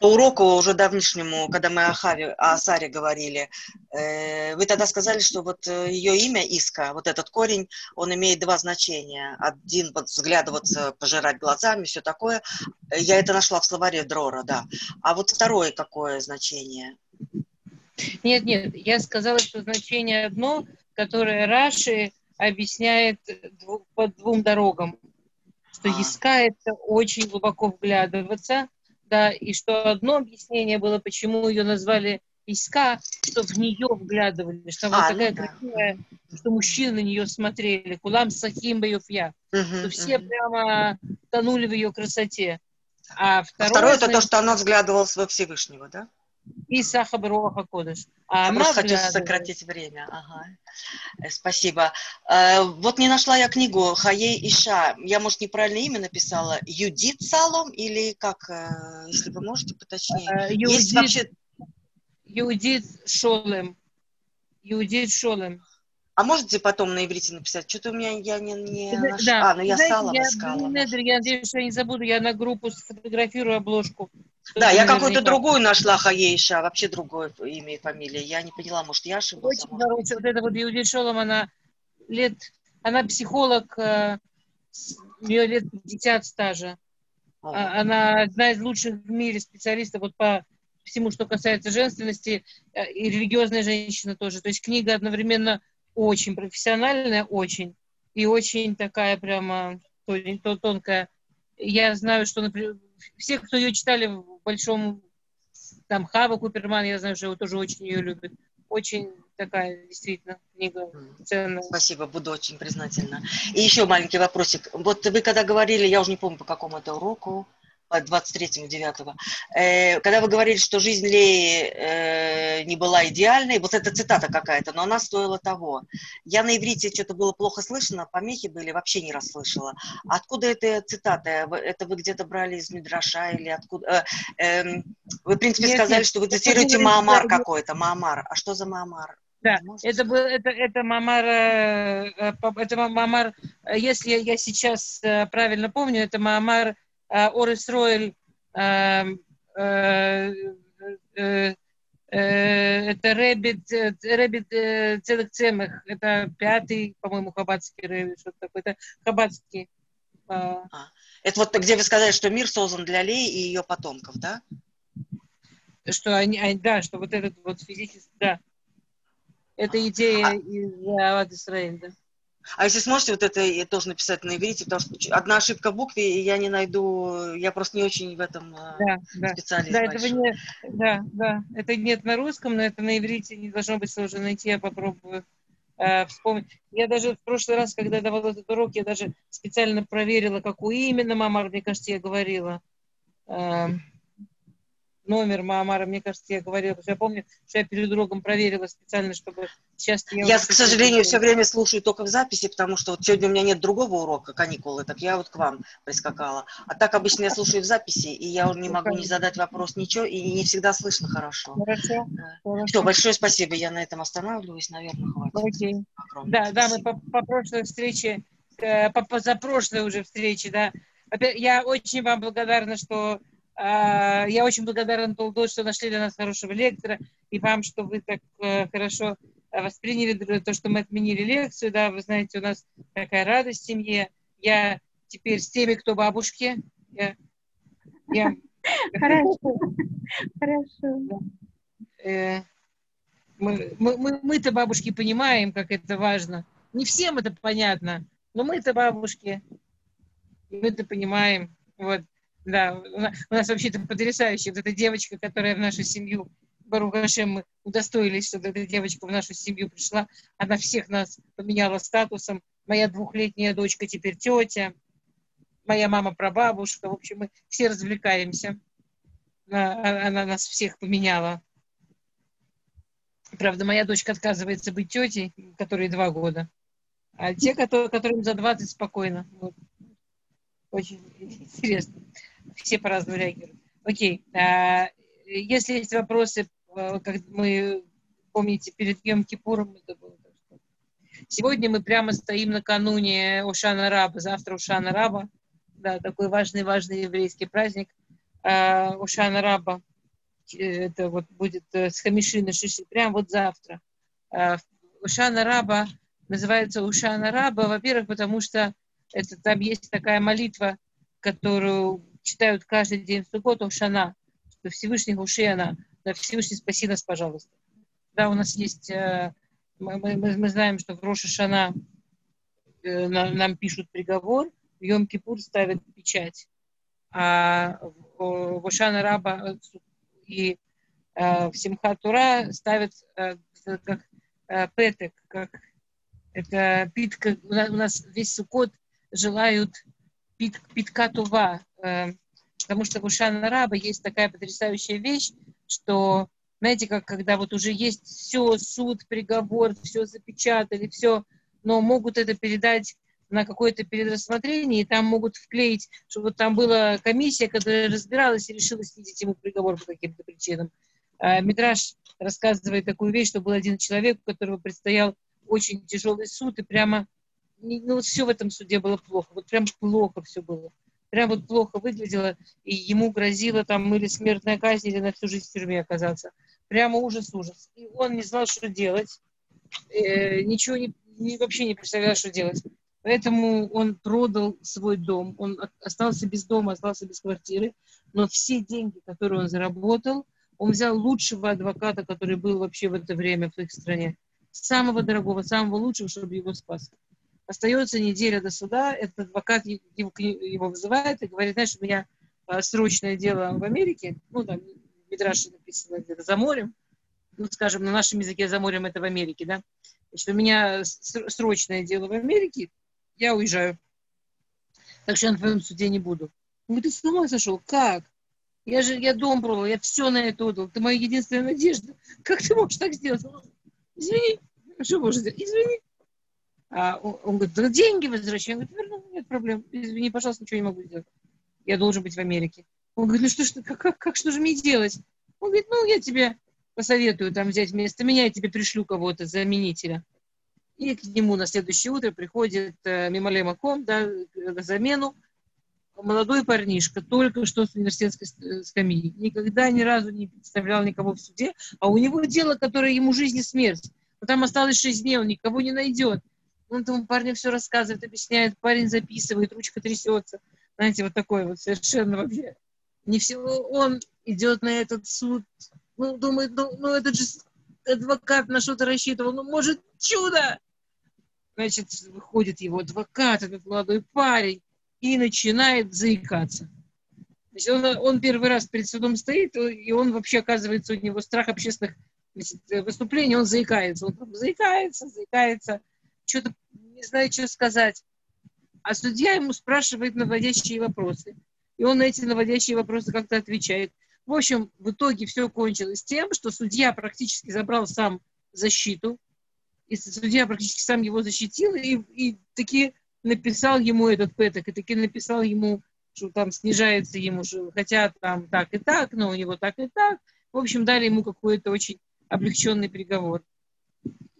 по уроку уже давнишнему, когда мы о, Хаве, о Саре говорили, э, вы тогда сказали, что вот э, ее имя Иска, вот этот корень, он имеет два значения. Один вот взглядываться, пожирать глазами, все такое. Я это нашла в словаре Дрора, да. А вот второе какое значение? Нет, нет, я сказала, что значение одно, которое Раши объясняет дву, по двум дорогам. Что а. Иска это очень глубоко вглядываться, да, и что одно объяснение было, почему ее назвали Иска, что в нее вглядывали, что она а, такая ну, красивая, что мужчины на нее смотрели, кулам сахим я, угу, что все угу. прямо тонули в ее красоте. А, второе, а второе это то, что она взглядывала во Всевышнего, да? И Сахабруаха Кодыш. А я просто хочу сократить время. Ага. Э, спасибо. Э, вот не нашла я книгу Хаей Иша. Я, может, неправильно имя написала. Юдит Салом или как, э, если вы можете поточнее? Юдит, Есть вообще... Юдит Шолем. Юдит Шолем. А можете потом на иврите написать? Что-то у меня я не, не да, нашла. Да. А, ну я Знаете, Салом я, искала. Я надеюсь, что я не забуду. Я на группу сфотографирую обложку. Да, я какую-то другую нашла Хаейша, вообще другое имя и фамилия. Я не поняла, может, я ошиблась. Очень хорошая. Вот эта вот Иудит Шолом, она лет, она психолог, э, у нее лет 50 стажа. А, она одна из лучших в мире специалистов вот по всему, что касается женственности, э, и религиозная женщина тоже. То есть книга одновременно очень профессиональная, очень, и очень такая прямо тонкая. Я знаю, что, например, все, кто ее читали в большом, там, Хава Куперман, я знаю, что тоже очень ее любит. Очень такая действительно книга ценная. Спасибо, буду очень признательна. И еще маленький вопросик. Вот вы когда говорили, я уже не помню, по какому это уроку, 23 9 э, когда вы говорили, что жизнь Леи э, не была идеальной, вот эта цитата какая-то, но она стоила того. Я на иврите что-то было плохо слышно, помехи были, вообще не расслышала. Откуда эта цитата? Это вы где-то брали из Мидраша или откуда? Э, э, вы, в принципе, нет, сказали, нет, что вы цитируете Маамар какой-то. Маамар. А что за Маамар? Да, это был это это Мамар э, э, это Мамар, если я сейчас правильно помню, это Мамар Орис Ройль, это Рэббит, Рэббит целых цемах, это пятый, по-моему, хабатский Рэббит, что-то такое, это хабатский. А. Это вот где вы сказали, что мир создан для Леи и ее потомков, да? Что они, да, что вот этот вот физический, да. Это а. идея а. из Авад Исраиль, да. А если сможете, вот это я тоже написать на иврите, потому что одна ошибка в букве, и я не найду, я просто не очень в этом э, да, да. специалист. Да, этого не, да, да, это нет на русском, но это на иврите не должно быть сложно найти, я попробую э, вспомнить. Я даже в прошлый раз, когда давала этот урок, я даже специально проверила, какую именно мамар, мне кажется, я говорила. Э, номер Маамара, мне кажется, я говорила, потому что я помню, что я перед уроком проверила специально, чтобы сейчас... Я, я к сожалению, все время слушаю только в записи, потому что вот сегодня у меня нет другого урока, каникулы, так я вот к вам прискакала. А так обычно я слушаю в записи, и я уже не могу не задать вопрос ничего, и не всегда слышно хорошо. Хорошо. Да. Все, большое спасибо, я на этом останавливаюсь, наверное, хватит. Окей. Да, да, мы по, по прошлой встрече, э, по позапрошлой уже встрече, да, я очень вам благодарна, что я очень благодарна Толдот, что нашли для нас хорошего лектора, и вам, что вы так э, хорошо восприняли то, что мы отменили лекцию. Да, вы знаете, у нас такая радость в семье. Я теперь с теми, кто бабушки. Я, я... Хорошо. Хорошо. Э, мы, мы, мы-то бабушки понимаем, как это важно. Не всем это понятно, но мы-то бабушки. Мы-то понимаем. Вот. Да, у нас вообще-то потрясающе. Вот эта девочка, которая в нашу семью, Баругашем, мы удостоились, что эта девочка в нашу семью пришла. Она всех нас поменяла статусом. Моя двухлетняя дочка теперь тетя. Моя мама прабабушка. В общем, мы все развлекаемся. Она, она нас всех поменяла. Правда, моя дочка отказывается быть тетей, которой два года. А те, которые, которым за 20, спокойно. Вот. Очень интересно все по-разному реагируют. Окей. А, если есть вопросы, э, как мы помните, перед Йом Кипуром это было. Сегодня мы прямо стоим накануне Ушана Раба, завтра Ушана Раба, да, такой важный-важный еврейский праздник. э, Ушана Раба, это вот будет с Хамишина Шиши, прямо вот завтра. Ушана Раба называется Ушана Раба, во-первых, потому что это, там есть такая молитва, которую читают каждый день в субботу Ушана, что Всевышний Ушиана, да, Всевышний спаси нас, пожалуйста. Да, у нас есть, мы, мы, мы знаем, что в Роша Шана нам пишут приговор, в Йом-Кипур ставят печать, а в Ушана Раба и в Симхат ставят как петек, как это питка, у нас весь Сукот желают пит, питка тува, э, потому что в Ушана Раба есть такая потрясающая вещь, что, знаете, как когда вот уже есть все, суд, приговор, все запечатали, все, но могут это передать на какое-то перерассмотрение, и там могут вклеить, что вот там была комиссия, которая разбиралась и решила снизить ему приговор по каким-то причинам. А Митраж рассказывает такую вещь, что был один человек, у которого предстоял очень тяжелый суд, и прямо, ну, все в этом суде было плохо, вот прям плохо все было. Прям вот плохо выглядело, и ему грозило там или смертная казнь, или на всю жизнь в тюрьме оказаться. Прямо ужас-ужас. И он не знал, что делать, э, ничего не, не, вообще не представлял, что делать. Поэтому он продал свой дом, он остался без дома, остался без квартиры, но все деньги, которые он заработал, он взял лучшего адвоката, который был вообще в это время в их стране самого дорогого, самого лучшего, чтобы его спас. Остается неделя до суда, этот адвокат его, его вызывает и говорит, знаешь, у меня а, срочное дело в Америке, ну, там, в Мидраше написано где-то за морем, ну, скажем, на нашем языке за морем это в Америке, да, значит, у меня срочное дело в Америке, я уезжаю. Так что я на твоем суде не буду. Говорит, ты с ума сошел? Как? Я же, я дом продал, я все на это отдал. Ты моя единственная надежда. Как ты можешь так сделать? Извини, что можно сделать? Извини. А он, говорит, деньги возвращай. Он говорит, верну, нет проблем. Извини, пожалуйста, ничего не могу сделать. Я должен быть в Америке. Он говорит, ну что ж, как, как, как что же мне делать? Он говорит, ну я тебе посоветую там взять вместо меня, я тебе пришлю кого-то, заменителя. И к нему на следующее утро приходит э, Мималема Ком, да, на замену, молодой парнишка, только что с университетской э, скамьи, никогда ни разу не представлял никого в суде, а у него дело, которое ему жизнь и смерть. Но там осталось шесть дней, он никого не найдет. Он тому парню все рассказывает, объясняет, парень записывает, ручка трясется. Знаете, вот такой вот совершенно вообще. Не все, он идет на этот суд, ну, думает, ну, ну этот же адвокат на что-то рассчитывал, ну, может, чудо! Значит, выходит его адвокат, этот молодой парень, и начинает заикаться. Значит, он, он первый раз перед судом стоит, и он вообще, оказывается, у него страх общественных значит, выступлений, он заикается. Он заикается, заикается, что-то не знает, что сказать. А судья ему спрашивает наводящие вопросы. И он на эти наводящие вопросы как-то отвечает. В общем, в итоге все кончилось тем, что судья практически забрал сам защиту, и судья практически сам его защитил, и, и такие написал ему этот пэток, и таки написал ему, что там снижается ему, что хотя там так и так, но у него так и так. В общем, дали ему какой-то очень облегченный приговор.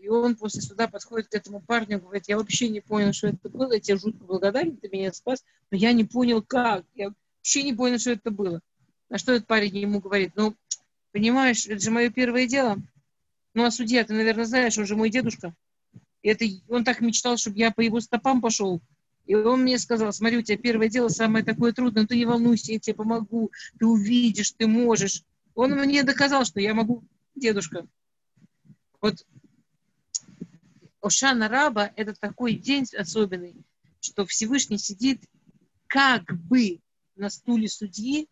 И он после суда подходит к этому парню и говорит, я вообще не понял, что это было, я тебе жутко благодарен, ты меня спас, но я не понял, как. Я вообще не понял, что это было. На что этот парень ему говорит, ну, понимаешь, это же мое первое дело. Ну, а судья, ты, наверное, знаешь, он же мой дедушка. И это, он так мечтал, чтобы я по его стопам пошел. И он мне сказал, смотри, у тебя первое дело самое такое трудное, но ты не волнуйся, я тебе помогу, ты увидишь, ты можешь. Он мне доказал, что я могу, дедушка. Вот Ошана Раба – это такой день особенный, что Всевышний сидит как бы на стуле судьи,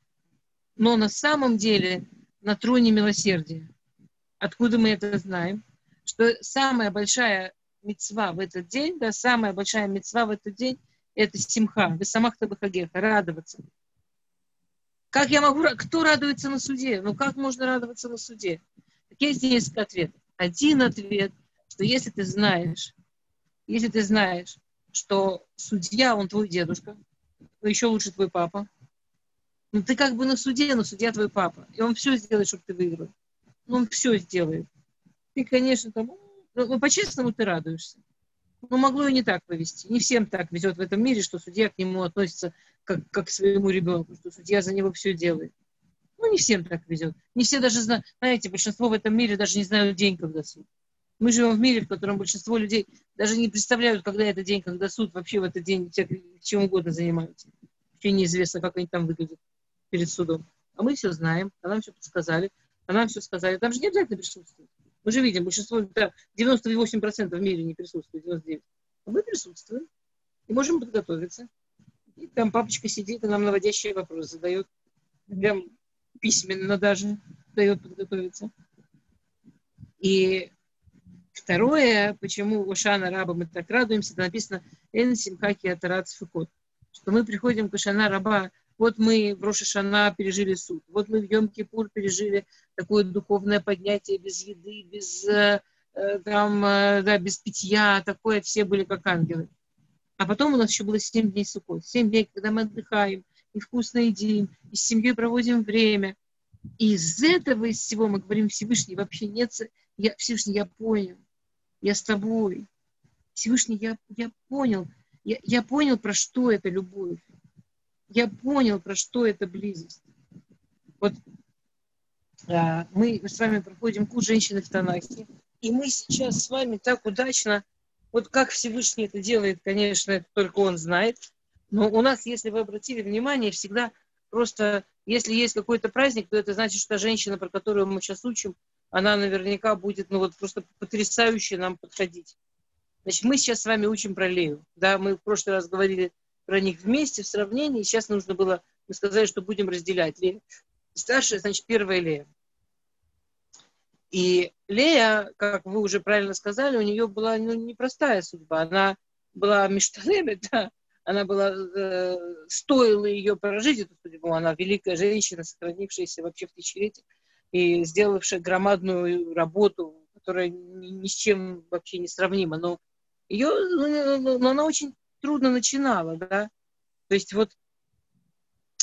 но на самом деле на троне милосердия. Откуда мы это знаем? Что самая большая мецва в этот день, да, самая большая мецва в этот день, это симха, вы самахта бахагеха, радоваться. Как я могу, кто радуется на суде? Ну как можно радоваться на суде? Есть несколько ответов. Один ответ, что если ты знаешь, если ты знаешь, что судья, он твой дедушка, еще лучше твой папа, ну ты как бы на суде, но судья твой папа, и он все сделает, чтобы ты выиграл. Ну, он все сделает. Ты, конечно, там, ну, ну, по-честному ты радуешься. Ну, могло и не так повести. Не всем так везет в этом мире, что судья к нему относится как, как к своему ребенку, что судья за него все делает. Ну, не всем так везет. Не все даже знают, знаете, большинство в этом мире даже не знают день, когда суд. Мы живем в мире, в котором большинство людей даже не представляют, когда это день, когда суд вообще в этот день чем угодно занимаются. Вообще неизвестно, как они там выглядят перед судом. А мы все знаем, а нам все подсказали, а нам все сказали. Там же не обязательно присутствовать. Мы же видим, большинство, да, 98% в мире не присутствует, 99%. А мы присутствуем и можем подготовиться. И там папочка сидит и нам наводящие вопросы задает. Прям письменно даже дает подготовиться. И второе, почему Ошана Раба мы так радуемся, это написано «Эн симхаки атарат фикот», что мы приходим к Ошана Раба, вот мы в Рошашана пережили суд, вот мы в Йом-Кипур пережили такое духовное поднятие без еды, без, э, э, там, э, да, без питья, такое, все были как ангелы. А потом у нас еще было 7 дней сукот. 7 дней, когда мы отдыхаем, и вкусно едим, и с семьей проводим время. И из этого, из всего мы говорим, Всевышний, вообще нет, я, Всевышний, я понял, я с тобой. Всевышний, я, я понял, я, я понял, про что это любовь. Я понял, про что это близость. Вот а, мы с вами проходим курс женщины в Танахе, и мы сейчас с вами так удачно вот как Всевышний это делает, конечно, это только он знает. Но у нас, если вы обратили внимание, всегда просто, если есть какой-то праздник, то это значит, что женщина, про которую мы сейчас учим, она наверняка будет, ну вот просто потрясающе нам подходить. Значит, мы сейчас с вами учим про Лею. Да, мы в прошлый раз говорили про них вместе, в сравнении. Сейчас нужно было, мы сказали, что будем разделять. Лея старшая, значит, первая Лея. И Лея, как вы уже правильно сказали, у нее была ну, непростая судьба. Она была мечталеме, да, она была, э, стоило ее прожить эту судьбу, она великая женщина, сохранившаяся вообще в тысячелетия и сделавшая громадную работу, которая ни, ни с чем вообще не сравнима. Но ее, ну, ну, ну, но она очень трудно начинала, да. То есть вот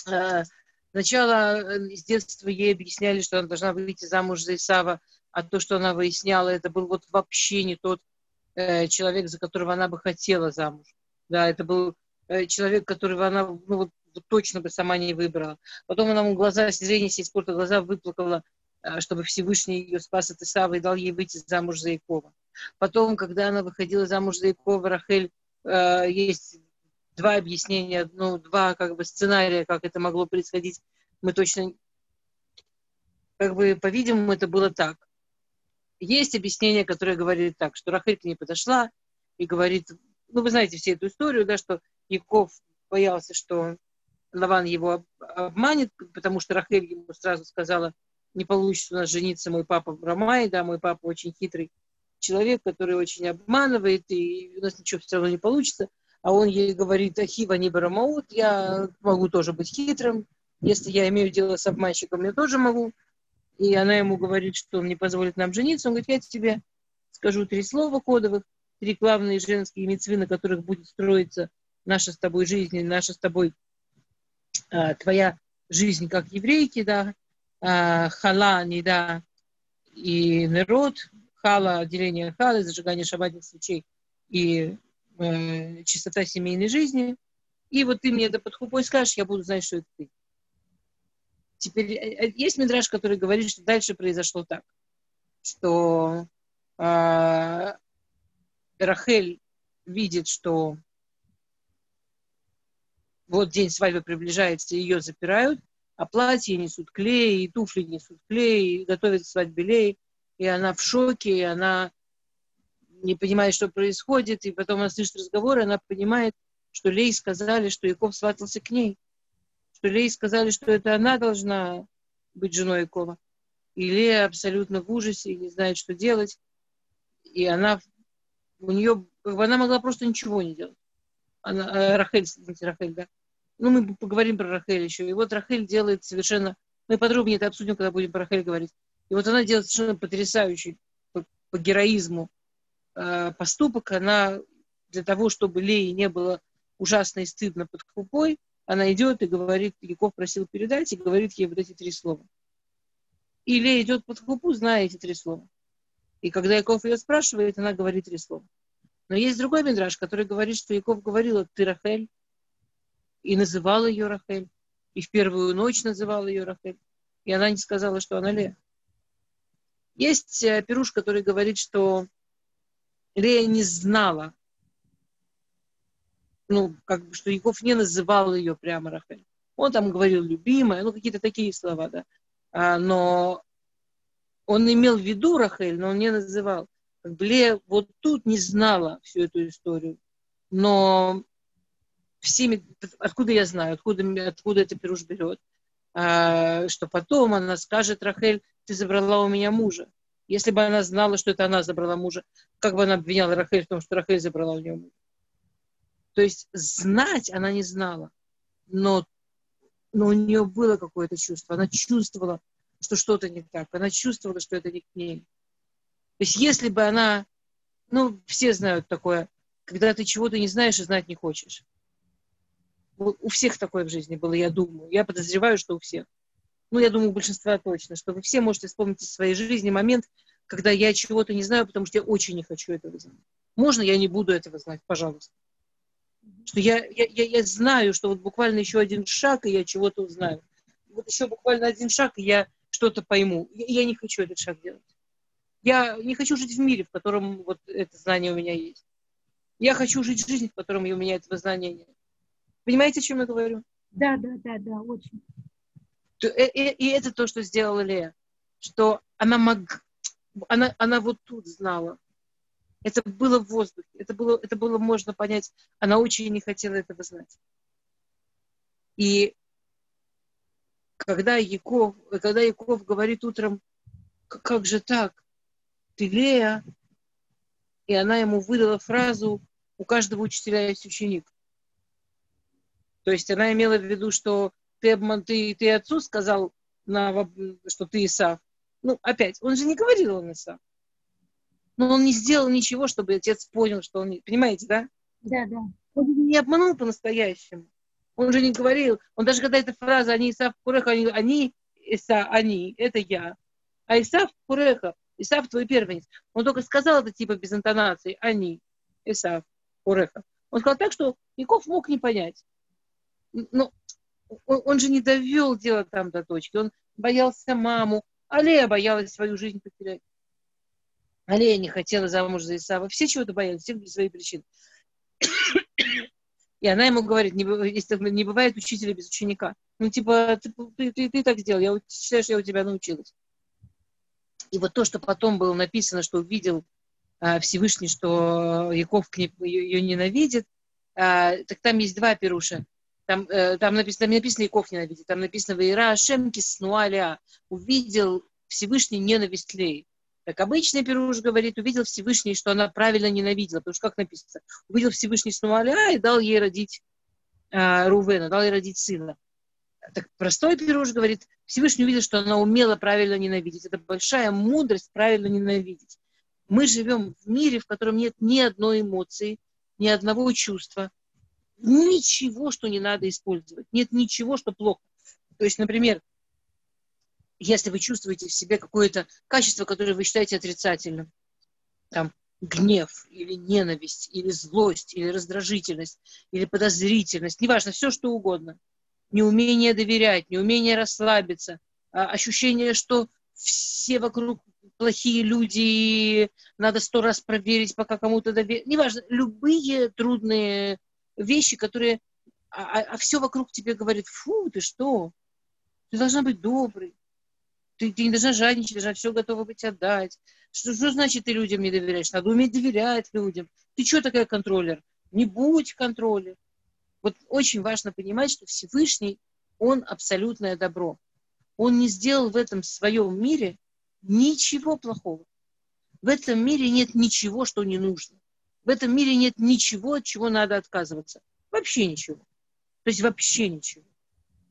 э, сначала э, с детства ей объясняли, что она должна выйти замуж за Исава, а то, что она выясняла, это был вот вообще не тот э, человек, за которого она бы хотела замуж. Да, это был э, человек, которого она ну, вот, точно бы сама не выбрала. Потом она ему глаза, зрение сей спорта, глаза выплакала, э, чтобы Всевышний ее спас от Исава и дал ей выйти замуж за Якова. Потом, когда она выходила замуж за Якова, Рахель, э, есть два объяснения, ну, два как бы сценария, как это могло происходить. Мы точно, как бы, по-видимому, это было так. Есть объяснение, которое говорит так, что Рахель к ней подошла и говорит, ну, вы знаете всю эту историю, да, что Яков боялся, что Лаван его обманет, потому что Рахель ему сразу сказала, не получится у нас жениться мой папа Рамай, да, мой папа очень хитрый человек, который очень обманывает, и у нас ничего все равно не получится. А он ей говорит, Ахива не Барамаут, я могу тоже быть хитрым, если я имею дело с обманщиком, я тоже могу и она ему говорит, что он не позволит нам жениться, он говорит, я тебе скажу три слова кодовых, три главные женские мецвы, на которых будет строиться наша с тобой жизнь, наша с тобой твоя жизнь как еврейки, да, а, хала, не да, и народ, хала, отделение халы, зажигание шабатных свечей и э, чистота семейной жизни. И вот ты мне это под хупой скажешь, я буду знать, что это ты. Теперь э, э, есть мидраж, который говорит, что дальше произошло так, что э, Рахель видит, что вот день свадьбы приближается, ее запирают, а платье несут клей, и туфли несут клей, и готовят свадьбе лей, и она в шоке, и она не понимает, что происходит, и потом она слышит разговор, и она понимает, что Лей сказали, что Яков сватался к ней что Лей сказали, что это она должна быть женой Якова. И Лея абсолютно в ужасе и не знает, что делать. И она, у нее, она могла просто ничего не делать. Она, э, Рахель, извините, Рахель, да. Ну, мы поговорим про Рахель еще. И вот Рахель делает совершенно, мы подробнее это обсудим, когда будем про Рахель говорить. И вот она делает совершенно потрясающий по, по героизму э, поступок. Она для того, чтобы Лее не было ужасно и стыдно под хупой, она идет и говорит, Яков просил передать, и говорит ей вот эти три слова. И Лея идет под хупу, зная эти три слова. И когда Яков ее спрашивает, она говорит три слова. Но есть другой мидраж, который говорит, что Яков говорил, ты Рахель, и называл ее Рахель, и в первую ночь называл ее Рахель. и она не сказала, что она Лея. Есть э, пируш, который говорит, что Лея не знала, ну, как бы, что Яков не называл ее прямо Рахель. Он там говорил любимая, ну, какие-то такие слова, да. А, но он имел в виду Рахель, но он не называл. Как бы Лея вот тут не знала всю эту историю. Но всеми, откуда я знаю, откуда, откуда это пируш берет, а, что потом она скажет, Рахель, ты забрала у меня мужа. Если бы она знала, что это она забрала мужа, как бы она обвиняла Рахель в том, что Рахель забрала у нее мужа? То есть знать она не знала, но, но у нее было какое-то чувство. Она чувствовала, что что-то не так. Она чувствовала, что это не к ней. То есть если бы она, ну, все знают такое, когда ты чего-то не знаешь и знать не хочешь. У всех такое в жизни было, я думаю. Я подозреваю, что у всех ну, я думаю, у большинства точно, что вы все можете вспомнить из своей жизни момент, когда я чего-то не знаю, потому что я очень не хочу этого знать. Можно я не буду этого знать, пожалуйста? Что я, я, я, я знаю, что вот буквально еще один шаг, и я чего-то узнаю. Вот еще буквально один шаг, и я что-то пойму. Я, я не хочу этот шаг делать. Я не хочу жить в мире, в котором вот это знание у меня есть. Я хочу жить в жизни, в котором у меня этого знания нет. Понимаете, о чем я говорю? Да, да, да, да, очень. И, и, и это то, что сделала Лея, что она мог, она, она вот тут знала. Это было в воздухе, это было, это было можно понять. Она очень не хотела этого знать. И когда Яков, когда Яков говорит утром, как же так, ты Лея, и она ему выдала фразу, у каждого учителя есть ученик. То есть она имела в виду, что ты, ты, ты отцу сказал, на, что ты Исав. Ну, опять, он же не говорил он Исав. Но он не сделал ничего, чтобы отец понял, что он... Понимаете, да? Да, да. Он не обманул по-настоящему. Он же не говорил. Он даже когда эта фраза «они Исав Куреха», они, они Иса, они, это я. А Исав Куреха, Исав твой первенец. Он только сказал это типа без интонации. Они, Исав Куреха. Он сказал так, что Яков мог не понять. Но он, же не довел дело там до точки. Он боялся маму. Алея боялась свою жизнь потерять. Алея не хотела замуж за Исава. Все чего-то боялись, все были свои причины. И она ему говорит, не, не бывает учителя без ученика. Ну, типа, ты, ты, ты, ты так сделал, я считаю, что я у тебя научилась. И вот то, что потом было написано, что увидел а, Всевышний, что Яков к ней, ее, ее ненавидит, а, так там есть два пируша. Там, э, там написано, там не написано Яков ненавидит, там написано Вейра Ашем Киснуаля. Увидел Всевышний ненависть Лей. Как обычный Перуш говорит, увидел Всевышний, что она правильно ненавидела. Потому что как написано? Увидел Всевышний Снуаля и дал ей родить э, Рувена, дал ей родить сына. Так простой Перуш говорит, Всевышний увидел, что она умела правильно ненавидеть. Это большая мудрость правильно ненавидеть. Мы живем в мире, в котором нет ни одной эмоции, ни одного чувства, ничего, что не надо использовать. Нет ничего, что плохо. То есть, например, если вы чувствуете в себе какое-то качество, которое вы считаете отрицательным, там, гнев или ненависть, или злость, или раздражительность, или подозрительность, неважно, все что угодно, неумение доверять, неумение расслабиться, а, ощущение, что все вокруг плохие люди, надо сто раз проверить, пока кому-то доверить, неважно, любые трудные вещи, которые... А, а, а все вокруг тебе говорит, фу, ты что? Ты должна быть доброй. Ты, ты не должна жадничать, должна все готова быть отдать. Что, что значит ты людям не доверяешь? Надо уметь доверять людям. Ты что такая контроллер? Не будь контроллер. Вот очень важно понимать, что Всевышний, Он абсолютное добро. Он не сделал в этом своем мире ничего плохого. В этом мире нет ничего, что не нужно. В этом мире нет ничего, от чего надо отказываться. Вообще ничего. То есть вообще ничего.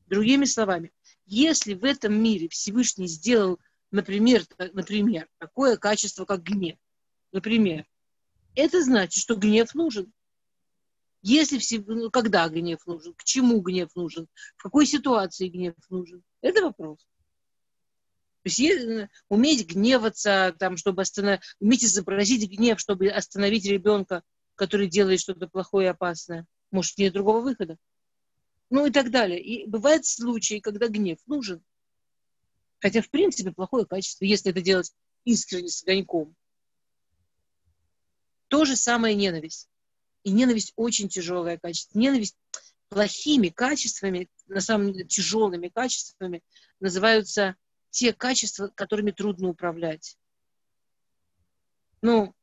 Другими словами, если в этом мире Всевышний сделал, например, например, такое качество, как гнев, например, это значит, что гнев нужен. Если все, ну, когда гнев нужен, к чему гнев нужен, в какой ситуации гнев нужен, это вопрос. То есть уметь гневаться, там, чтобы остановить, уметь изобразить гнев, чтобы остановить ребенка, который делает что-то плохое и опасное. Может, нет другого выхода. Ну и так далее. И бывают случаи, когда гнев нужен. Хотя, в принципе, плохое качество, если это делать искренне с огоньком. То же самое ненависть. И ненависть очень тяжелое качество. Ненависть плохими качествами, на самом деле тяжелыми качествами, называются те качества, которыми трудно управлять. Ну,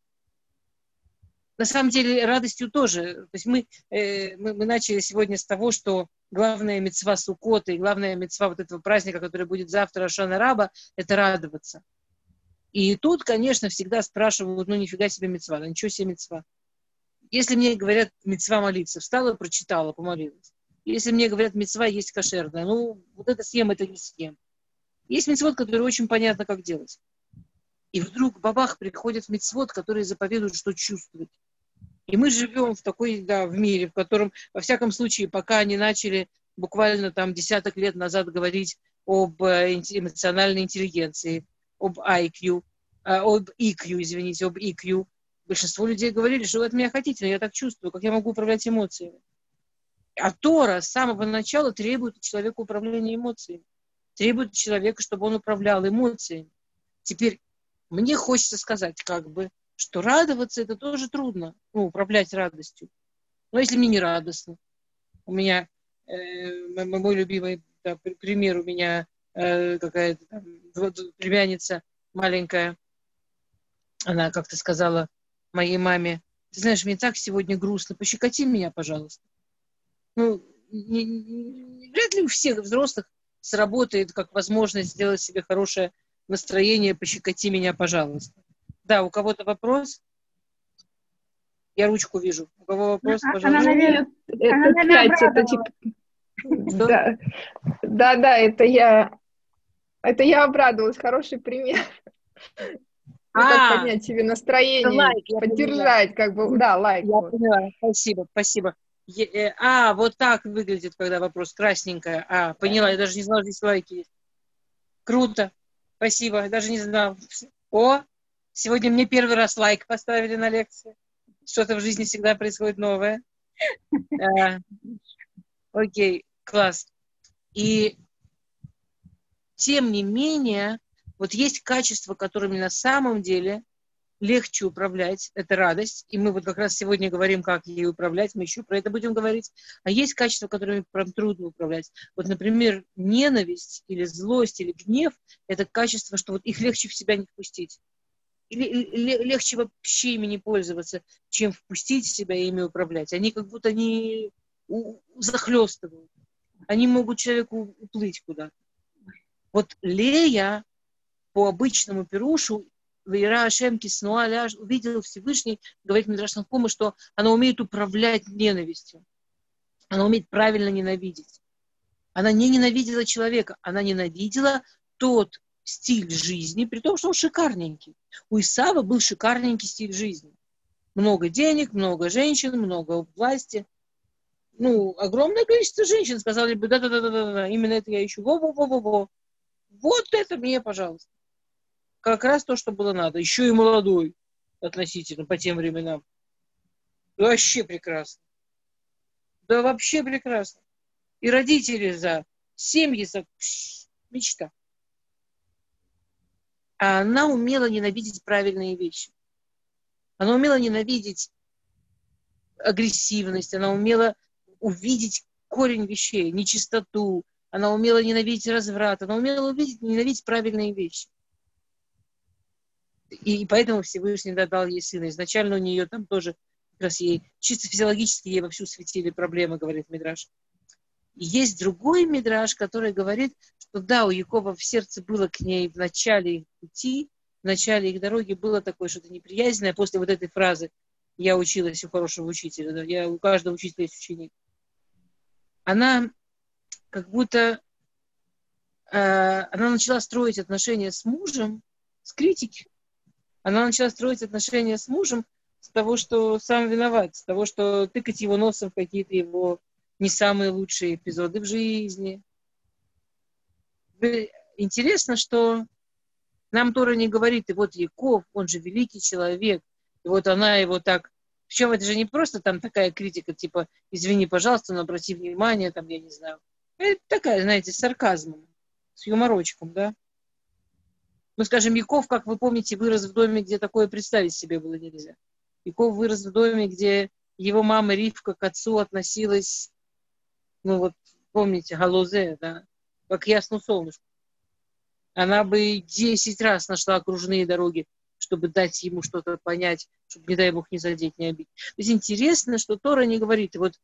на самом деле радостью тоже. То есть мы, э, мы, мы начали сегодня с того, что главная мецва Сукота и главная мецва вот этого праздника, который будет завтра, Шана Раба, это радоваться. И тут, конечно, всегда спрашивают, ну нифига себе мецва, да ничего себе мецва. Если мне говорят мецва молиться, встала, прочитала, помолилась. Если мне говорят мецва есть кошерная, ну вот это съем, это не съем. Есть мецвод, который очень понятно, как делать. И вдруг бабах приходит мецвод, который заповедует, что чувствовать. И мы живем в такой, да, в мире, в котором, во всяком случае, пока они начали буквально там десяток лет назад говорить об э, эмоциональной интеллигенции, об IQ, э, об EQ, извините, об EQ, большинство людей говорили, что вы от меня хотите, но я так чувствую, как я могу управлять эмоциями. А Тора с самого начала требует от человека управления эмоциями. Требует человека, чтобы он управлял эмоциями. Теперь мне хочется сказать, как бы, что радоваться это тоже трудно, ну, управлять радостью. Но если мне не радостно, у меня э, мой любимый да, пример, у меня э, какая-то там, племянница маленькая, она как-то сказала моей маме, ты знаешь, мне так сегодня грустно, пощекоти меня, пожалуйста. Ну, не, не, вряд ли у всех взрослых сработает как возможность сделать себе хорошее настроение, пощекоти меня, пожалуйста. Да, у кого-то вопрос? Я ручку вижу. У кого вопрос, Она, пожалуйста? наверное, Это она, наверное, пять, это типа... Да. да, да, это я... Это я обрадовалась, хороший пример. Ну, как А, поднять себе настроение, лайк, поддержать, как бы, да, лайк. Я вот. поняла. Спасибо, спасибо. Э, А, вот так выглядит, когда вопрос красненькая. А, поняла, я даже не знала, здесь лайки есть. Круто. Спасибо, я даже не знала. О, сегодня мне первый раз лайк поставили на лекции. Что-то в жизни всегда происходит новое. А, Окей, класс. И тем не менее, вот есть качества, которыми на самом деле легче управлять, это радость, и мы вот как раз сегодня говорим, как ей управлять, мы еще про это будем говорить, а есть качества, которыми прям трудно управлять. Вот, например, ненависть или злость или гнев – это качество, что вот их легче в себя не впустить. Или ле- легче вообще ими не пользоваться, чем впустить в себя и ими управлять. Они как будто не захлестывают. Они могут человеку уплыть куда-то. Вот Лея по обычному Перушу Вера Ашем Киснуа ляж увидела Всевышний, говорит Мидраш Танхума, что она умеет управлять ненавистью. Она умеет правильно ненавидеть. Она не ненавидела человека, она ненавидела тот стиль жизни, при том, что он шикарненький. У Исава был шикарненький стиль жизни. Много денег, много женщин, много власти. Ну, огромное количество женщин сказали бы, да-да-да-да, именно это я ищу. Во-во-во-во-во. Вот это мне, пожалуйста как раз то, что было надо. Еще и молодой относительно по тем временам. Вообще прекрасно. Да вообще прекрасно. И родители за, семьи за, мечта. А она умела ненавидеть правильные вещи. Она умела ненавидеть агрессивность, она умела увидеть корень вещей, нечистоту, она умела ненавидеть разврат, она умела увидеть, ненавидеть правильные вещи. И поэтому Всевышний дал ей сына. Изначально у нее там тоже как раз ей чисто физиологически ей вовсю светили проблемы, говорит Мидраш. Есть другой Мидраш, который говорит, что да, у Якова в сердце было к ней в начале их пути, в начале их дороги было такое что-то неприязненное. После вот этой фразы «я училась у хорошего учителя», да, я, у каждого учителя есть ученик. Она как будто э, она начала строить отношения с мужем с критики. Она начала строить отношения с мужем с того, что сам виноват, с того, что тыкать его носом в какие-то его не самые лучшие эпизоды в жизни. Интересно, что нам Тора не говорит, и вот Яков, он же великий человек, и вот она его так... Причем это же не просто там такая критика, типа, извини, пожалуйста, но обрати внимание, там, я не знаю. Это такая, знаете, с сарказмом, с юморочком, да? Ну, скажем, Яков, как вы помните, вырос в доме, где такое представить себе было нельзя. Яков вырос в доме, где его мама Ривка к отцу относилась, ну вот, помните, Галузе, да, как ясно солнышко. Она бы десять раз нашла окружные дороги, чтобы дать ему что-то понять, чтобы, не дай бог, не задеть, не обидеть. То есть интересно, что Тора не говорит, вот,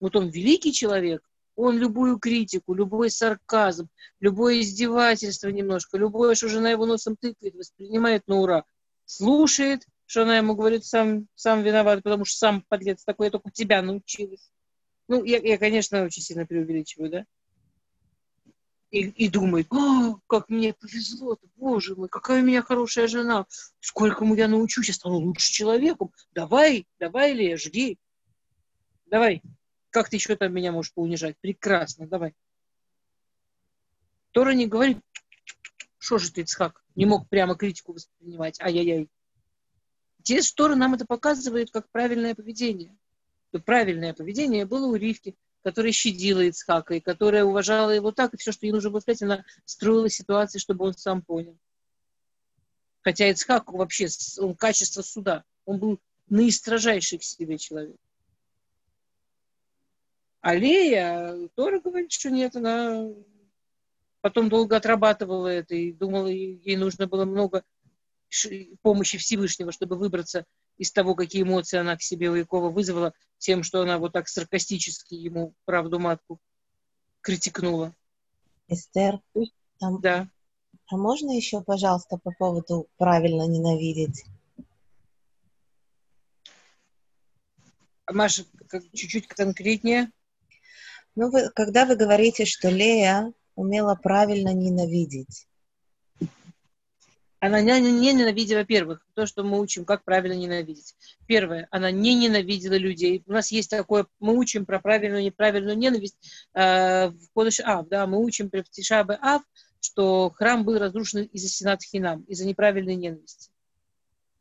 вот он великий человек, он любую критику, любой сарказм, любое издевательство немножко, любое, что жена его носом тыкает, воспринимает на ура. Слушает, что она ему говорит, сам, сам виноват, потому что сам подлец такой, я только тебя научилась. Ну, я, я, конечно, очень сильно преувеличиваю, да? И, и думает, О, как мне повезло, боже мой, какая у меня хорошая жена, сколько я научусь, я стану лучше человеком. Давай, давай, Лея, жди. Давай, как ты еще там меня можешь поунижать? Прекрасно, давай. Тора не говорит, что же ты, Ицхак, не мог прямо критику воспринимать, ай-яй-яй. Здесь Тора нам это показывает как правильное поведение. Правильное поведение было у Ривки, которая щадила Ицхака, и которая уважала его так, и все, что ей нужно было сказать, она строила ситуации, чтобы он сам понял. Хотя Ицхак вообще, он качество суда, он был наистрожайший к себе человек. А Лея тоже говорит, что нет, она потом долго отрабатывала это и думала, ей нужно было много помощи Всевышнего, чтобы выбраться из того, какие эмоции она к себе у Якова вызвала, тем, что она вот так саркастически ему правду матку критикнула. Эстер, там, да. а можно еще, пожалуйста, по поводу правильно ненавидеть? Маша, чуть-чуть конкретнее. Ну, вы, когда вы говорите, что Лея умела правильно ненавидеть. Она не, не ненавидела, во-первых, то, что мы учим, как правильно ненавидеть. Первое, она не ненавидела людей. У нас есть такое, мы учим про правильную и неправильную ненависть э, в Кодыш Ав, да, мы учим про Тишабе Ав, что храм был разрушен из-за Сенат Хинам, из-за неправильной ненависти.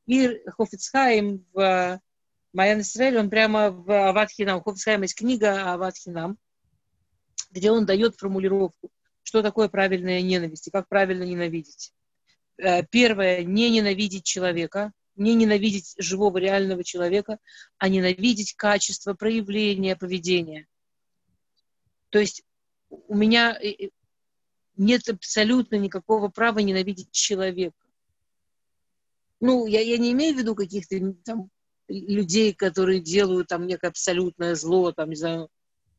И Хофицхайм в Майян Исраэль, он прямо в Ават Хинам. У Хофицхайма есть книга Ават Хинам, где он дает формулировку, что такое правильная ненависть и как правильно ненавидеть. Э, первое, не ненавидеть человека, не ненавидеть живого реального человека, а ненавидеть качество проявления поведения. То есть у меня э, э, нет абсолютно никакого права ненавидеть человека. Ну, я, я не имею в виду каких-то там людей, которые делают там некое абсолютное зло, там, не знаю,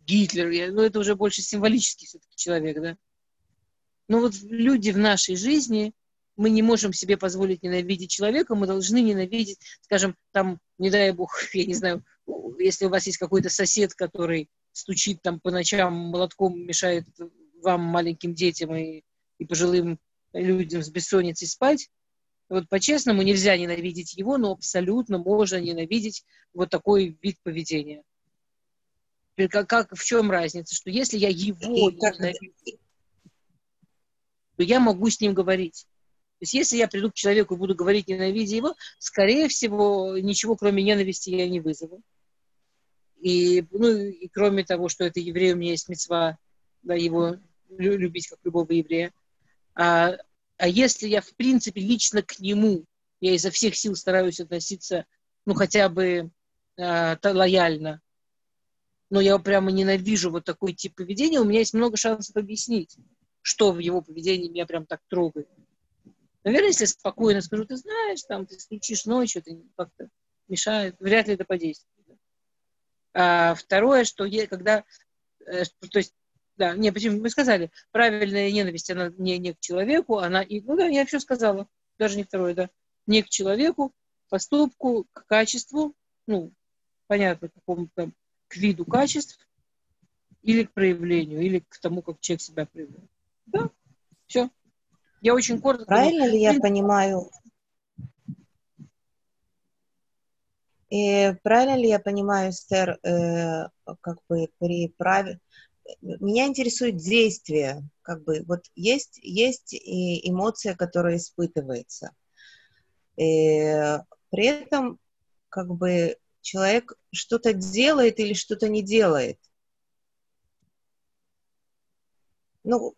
Гитлер, я, ну это уже больше символический все-таки человек, да. Но вот люди в нашей жизни, мы не можем себе позволить ненавидеть человека, мы должны ненавидеть, скажем, там, не дай бог, я не знаю, если у вас есть какой-то сосед, который стучит там по ночам молотком, мешает вам, маленьким детям и, и пожилым людям с бессонницей спать, вот по-честному нельзя ненавидеть его, но абсолютно можно ненавидеть вот такой вид поведения. Как, как, в чем разница? Что если я его ненавижу, то я могу с ним говорить. То есть если я приду к человеку и буду говорить, ненавидя его, скорее всего, ничего кроме ненависти я не вызову. И, ну, и кроме того, что это еврей, у меня есть мецва, да, его любить как любого еврея. А, а если я, в принципе, лично к нему, я изо всех сил стараюсь относиться, ну, хотя бы э, лояльно, но я прямо ненавижу вот такой тип поведения, у меня есть много шансов объяснить, что в его поведении меня прям так трогает. Наверное, если спокойно скажу, ты знаешь, там ты стучишь ночью, это как-то мешает, вряд ли это подействует. А второе, что я, когда, э, то есть, да, не, почему мы сказали, правильная ненависть, она не, не к человеку, она и, ну да, я все сказала, даже не второе, да, не к человеку, поступку, к качеству, ну, понятно, какому там к виду качеств или к проявлению, или к тому, как человек себя проявляет. Да, все. Я очень коротко... Правильно ли я понимаю? И правильно ли я понимаю, Стер, э, как бы при праве... Меня интересует действие, как бы, вот есть, есть и эмоция, которая испытывается. И э, при этом, как бы, человек что-то делает или что-то не делает. Ну,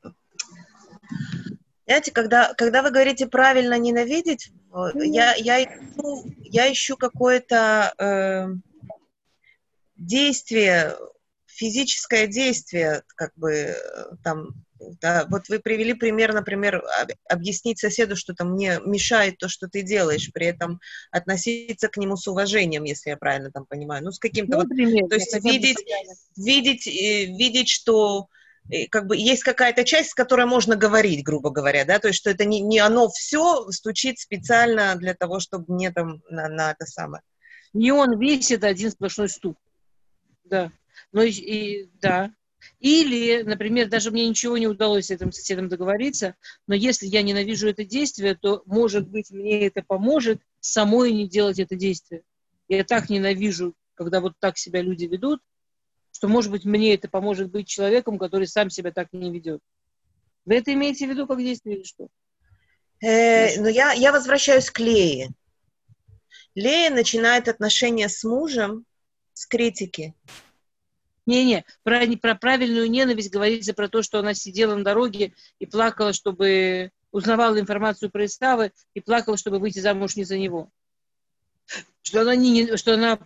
Знаете, когда, когда вы говорите правильно ненавидеть, я, я, ищу, я ищу какое-то э, действие, физическое действие, как бы э, там да, вот вы привели пример, например, объяснить соседу, что там мне мешает то, что ты делаешь, при этом относиться к нему с уважением, если я правильно там понимаю, ну с каким-то ну, вот, пример, то есть видеть, видеть, э, видеть, что э, как бы есть какая-то часть, с которой можно говорить, грубо говоря, да, то есть что это не, не оно все стучит специально для того, чтобы мне там на, на это самое. Не он весь, это один сплошной стук. Да. Ну и, и да, или, например, даже мне ничего не удалось с этим соседом договориться, но если я ненавижу это действие, то, может быть, мне это поможет самой не делать это действие. Я так ненавижу, когда вот так себя люди ведут, что, может быть, мне это поможет быть человеком, который сам себя так не ведет. Вы это имеете в виду как действие или что? Э, ну, я, я возвращаюсь к Лее. Лея начинает отношения с мужем с критики. Не-не, про, про правильную ненависть говорится про то, что она сидела на дороге и плакала, чтобы узнавала информацию про Исавы и плакала, чтобы выйти замуж не за него. Что она, не, что она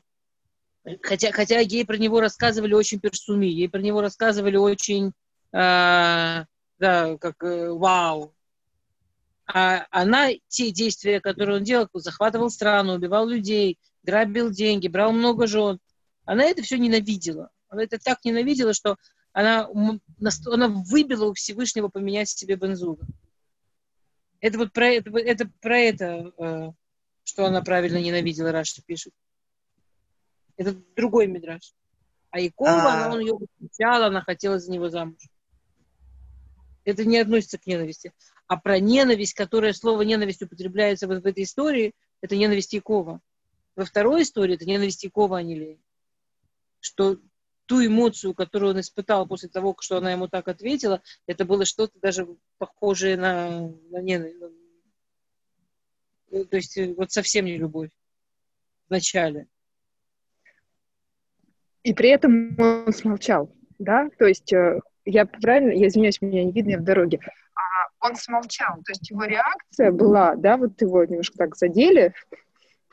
хотя, хотя ей про него рассказывали очень персуми, ей про него рассказывали очень, э, да, как э, вау. А она, те действия, которые он делал, захватывал страну, убивал людей, грабил деньги, брал много жен, она это все ненавидела. Она это так ненавидела, что она, она выбила у Всевышнего поменять себе бензуга. Это вот про это, это, про это э, что она правильно ненавидела, Раша пишет. Это другой мидраж. А Якова, а... она, он ее восхищала, она хотела за него замуж. Это не относится к ненависти. А про ненависть, которое слово ненависть употребляется вот в этой истории, это ненависть Якова. Во второй истории это ненависть Якова, а не Лея. Что ту эмоцию, которую он испытал после того, что она ему так ответила, это было что-то даже похожее на, на ненависть. То есть э, вот совсем не любовь в начале. И при этом он смолчал, да? То есть э, я правильно, я извиняюсь, меня не видно, я в дороге. А он смолчал, то есть его реакция была, да, вот его немножко так задели,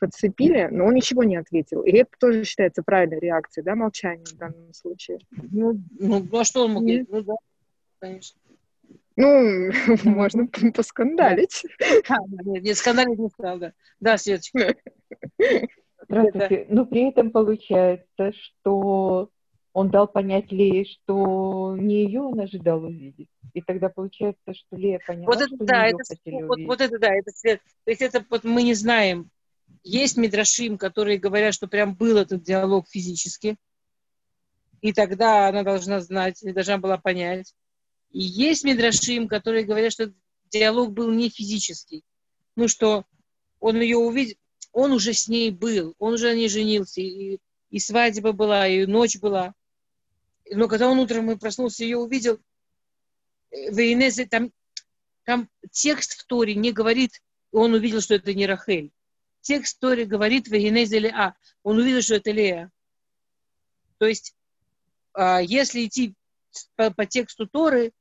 подцепили, но он ничего не ответил. И это тоже считается правильной реакцией, да, молчание в данном случае. Ну, ну а что он мог делать? Ну, да, конечно. Ну, можно поскандалить. А, нет, нет, скандалить не стал, да. Да, Светочка. Здравствуйте. Но при этом получается, что он дал понять Лее, что не ее он ожидал увидеть. И тогда получается, что Лея поняла, вот это, что да, не это, вот, вот это да, это свет. То есть это вот мы не знаем, есть мидрашим, которые говорят, что прям был этот диалог физически, и тогда она должна знать, или должна была понять. И есть мидрашим, которые говорят, что диалог был не физический. Ну, что он ее увидел, он уже с ней был, он уже не женился, и, и свадьба была, и ночь была. Но когда он утром и проснулся, ее увидел, в Инезе, там, там текст в Торе не говорит, он увидел, что это не Рахель текст Тори говорит Вегенезели А. Он увидел, что это Лея. То есть, а, если идти по, по тексту Торы,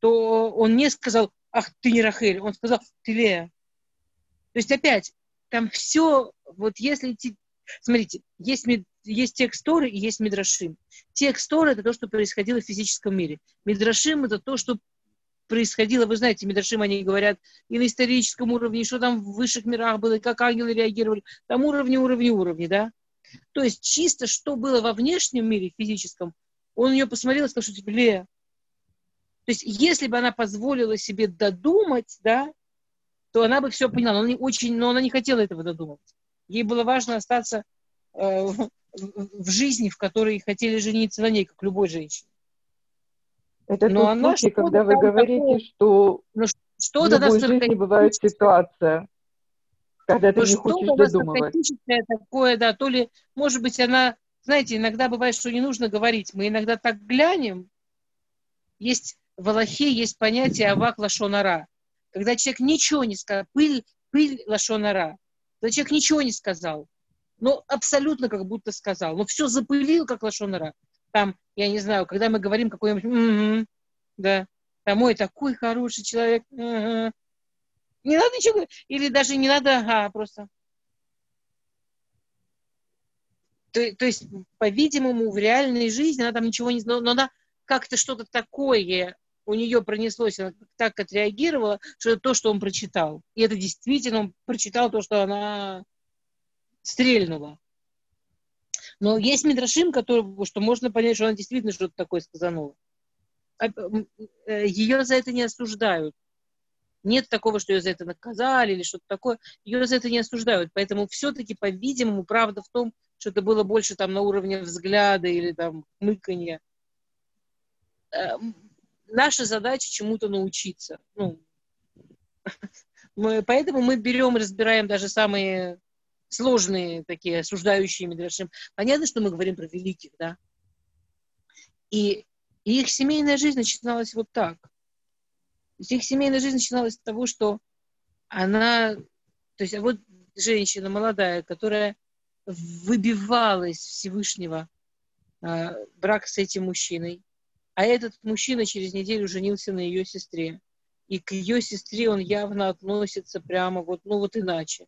то он не сказал, ах, ты не Рахель, он сказал, ты Лея. То есть опять, там все, вот если идти, смотрите, есть, есть текст Торы и есть Мидрашим. Текст Торы – это то, что происходило в физическом мире. Мидрашим – это то, что происходило, вы знаете, Медрашим, они говорят и на историческом уровне, что там в высших мирах было, и как ангелы реагировали, там уровни, уровни, уровни, да. То есть чисто, что было во внешнем мире физическом, он ее посмотрел и сказал, что типа, Лея. То есть если бы она позволила себе додумать, да, то она бы все поняла. Но она не, очень, но она не хотела этого додумать. Ей было важно остаться э, в жизни, в которой хотели жениться на ней, как любой женщине. Это Но тот она случай, когда вы говорите, такое... что ну, что в любой жизни бывает ситуация, когда ты ну, не хочешь додумывать. такое, да, то ли, может быть, она, знаете, иногда бывает, что не нужно говорить. Мы иногда так глянем. Есть в Аллахе есть понятие авак лашонара. Когда человек ничего не сказал, пыль, пыль лашонара. Когда человек ничего не сказал, но абсолютно как будто сказал, но все запылил, как лашонара там, я не знаю, когда мы говорим какой-нибудь, м-м-м, да, там, ой, такой хороший человек, ага. не надо ничего или даже не надо, ага, просто. То, то есть, по-видимому, в реальной жизни она там ничего не знала, но она как-то что-то такое у нее пронеслось, она так отреагировала, что это то, что он прочитал. И это действительно он прочитал то, что она стрельнула. Но есть Мидрашим, который, что можно понять, что она действительно что-то такое сказанула. А, э, ее за это не осуждают. Нет такого, что ее за это наказали или что-то такое. Ее за это не осуждают. Поэтому все-таки, по-видимому, правда в том, что это было больше там на уровне взгляда или там мыканья. Э, наша задача чему-то научиться. Ну, мы, поэтому мы берем, разбираем даже самые сложные такие осуждающие Мидрашим. Понятно, что мы говорим про великих, да? И, и их семейная жизнь начиналась вот так. То есть их семейная жизнь начиналась с того, что она, то есть вот женщина молодая, которая выбивалась Всевышнего э, брак с этим мужчиной, а этот мужчина через неделю женился на ее сестре. И к ее сестре он явно относится прямо вот, ну вот иначе